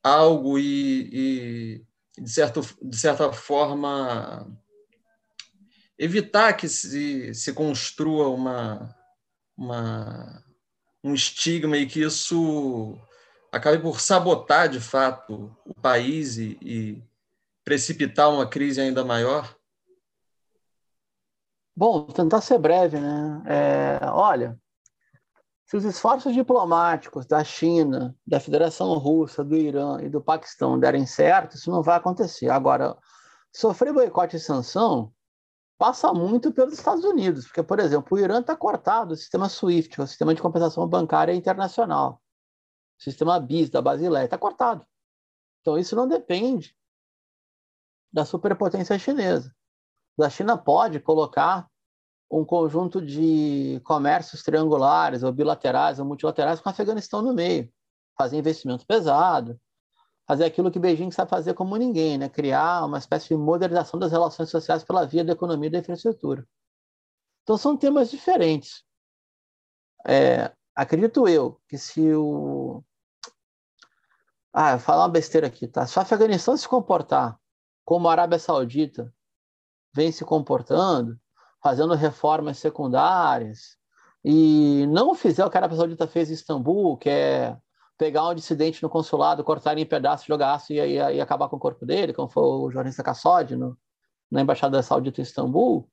algo e, e, de, certo, de certa forma, evitar que se, se construa uma, uma, um estigma e que isso acabe por sabotar, de fato, o país e, e precipitar uma crise ainda maior? Bom, tentar ser breve, né? É, olha, se os esforços diplomáticos da China, da Federação Russa, do Irã e do Paquistão derem certo, isso não vai acontecer. Agora, sofrer boicote e sanção passa muito pelos Estados Unidos, porque, por exemplo, o Irã está cortado do sistema SWIFT, o sistema de compensação bancária internacional, o sistema BIS da Basileia, está cortado. Então, isso não depende da superpotência chinesa. A China pode colocar um conjunto de comércios triangulares, ou bilaterais, ou multilaterais com o Afeganistão no meio, fazer investimento pesado, fazer aquilo que Beijing sabe fazer como ninguém, né? criar uma espécie de modernização das relações sociais pela via da economia e da infraestrutura. Então, são temas diferentes. É, acredito eu que se o. Ah, vou falar uma besteira aqui, tá? Se o Afeganistão se comportar como a Arábia Saudita vem se comportando, fazendo reformas secundárias, e não fizer o que a Arábia Saudita fez em Istambul, que é pegar um dissidente no consulado, cortar em pedaços, jogar aço e, e, e, acabar com o corpo dele, como foi o jornalista Kassod no, na Embaixada Saudita em Istambul,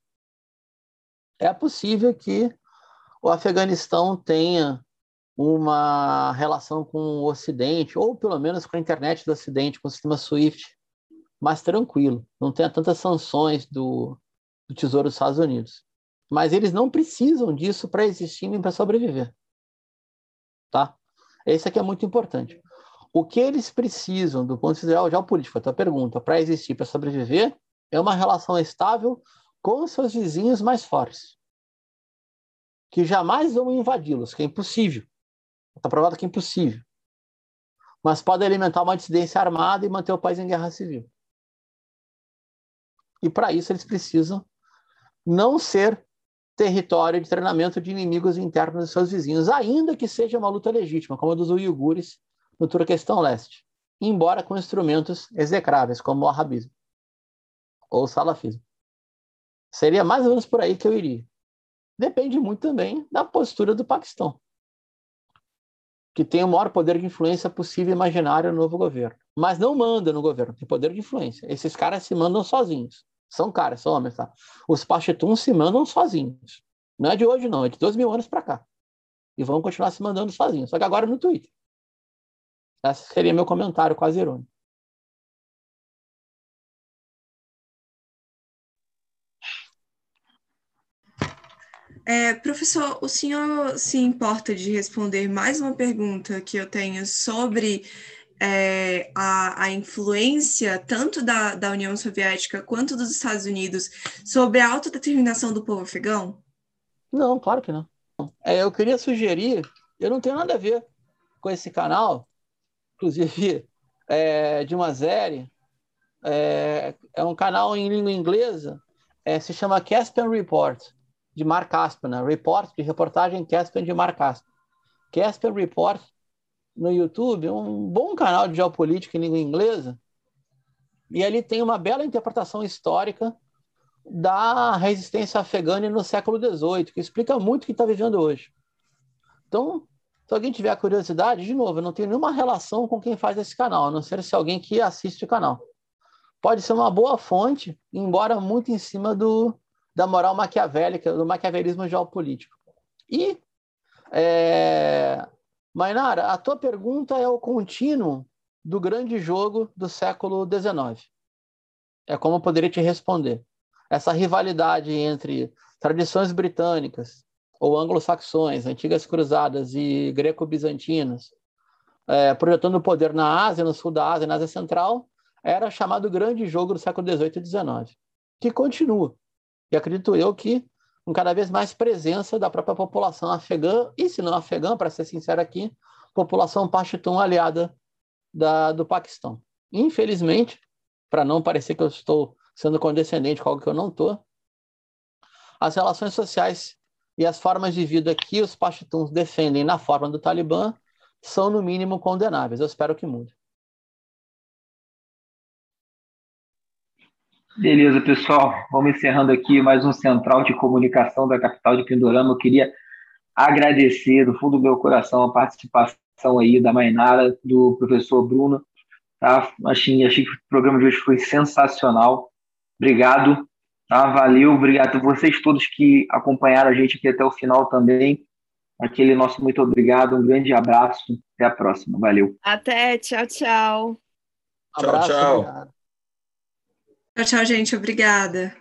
é possível que o Afeganistão tenha uma relação com o Ocidente, ou pelo menos com a internet do Ocidente, com o sistema SWIFT, mais tranquilo, não tenha tantas sanções do, do Tesouro dos Estados Unidos. Mas eles não precisam disso para existir nem para sobreviver. Tá? Esse aqui é muito importante. O que eles precisam, do ponto de vista geopolítico, a tua pergunta, para existir, para sobreviver, é uma relação estável com seus vizinhos mais fortes, que jamais vão invadi-los, que é impossível. Está provado que é impossível. Mas pode alimentar uma dissidência armada e manter o país em guerra civil. E para isso eles precisam não ser território de treinamento de inimigos internos de seus vizinhos, ainda que seja uma luta legítima, como a dos uigures no Turquestão Leste, embora com instrumentos execráveis, como o arabismo ou o salafismo. Seria mais ou menos por aí que eu iria. Depende muito também da postura do Paquistão, que tem o maior poder de influência possível imaginário no novo governo. Mas não manda no governo, tem poder de influência. Esses caras se mandam sozinhos. São caras, são homens, tá? Os Pachetuns se mandam sozinhos. Não é de hoje, não, é de dois mil anos para cá. E vão continuar se mandando sozinhos, só que agora no Twitter. Esse seria meu comentário quase irônico. É, professor, o senhor se importa de responder mais uma pergunta que eu tenho sobre é, a, a, influência tanto da, da União Soviética quanto dos Estados Unidos sobre a autodeterminação do povo afegão? Não, claro que não. É, eu queria sugerir, eu não tenho nada a ver com esse canal, inclusive *laughs* é, de uma série, é, é, um canal em língua inglesa, é, se chama Caspian Report, de Mark Caspian, né? Report de reportagem Caspian de Mark Caspian. Caspian Report no YouTube, um bom canal de geopolítica em língua inglesa, e ali tem uma bela interpretação histórica da resistência afegã no século XVIII, que explica muito o que está vivendo hoje. Então, se alguém tiver curiosidade, de novo, eu não tenho nenhuma relação com quem faz esse canal, a não ser se alguém que assiste o canal. Pode ser uma boa fonte, embora muito em cima do, da moral maquiavélica, do maquiavelismo geopolítico. E é, Mainara, a tua pergunta é o contínuo do grande jogo do século XIX. É como eu poderia te responder. Essa rivalidade entre tradições britânicas ou anglo-saxões, antigas cruzadas e greco-bizantinas, é, projetando o poder na Ásia, no sul da Ásia, na Ásia Central, era chamado grande jogo do século XVIII e XIX, que continua. E acredito eu que com cada vez mais presença da própria população afegã, e se não afegã, para ser sincero aqui, população pashtun aliada da, do Paquistão. Infelizmente, para não parecer que eu estou sendo condescendente com algo que eu não estou, as relações sociais e as formas de vida que os pashtuns defendem na forma do Talibã são, no mínimo, condenáveis. Eu espero que mude. Beleza, pessoal. Vamos encerrando aqui mais um central de comunicação da capital de Pindorama. Eu queria agradecer do fundo do meu coração a participação aí da Mainara, do professor Bruno. Tá? Achei, achei que o programa de hoje foi sensacional. Obrigado. Tá, valeu, obrigado a vocês todos que acompanharam a gente aqui até o final também. Aquele nosso muito obrigado, um grande abraço, até a próxima, valeu. Até, tchau, tchau. Tchau, tchau. Tchau, tchau, gente, obrigada.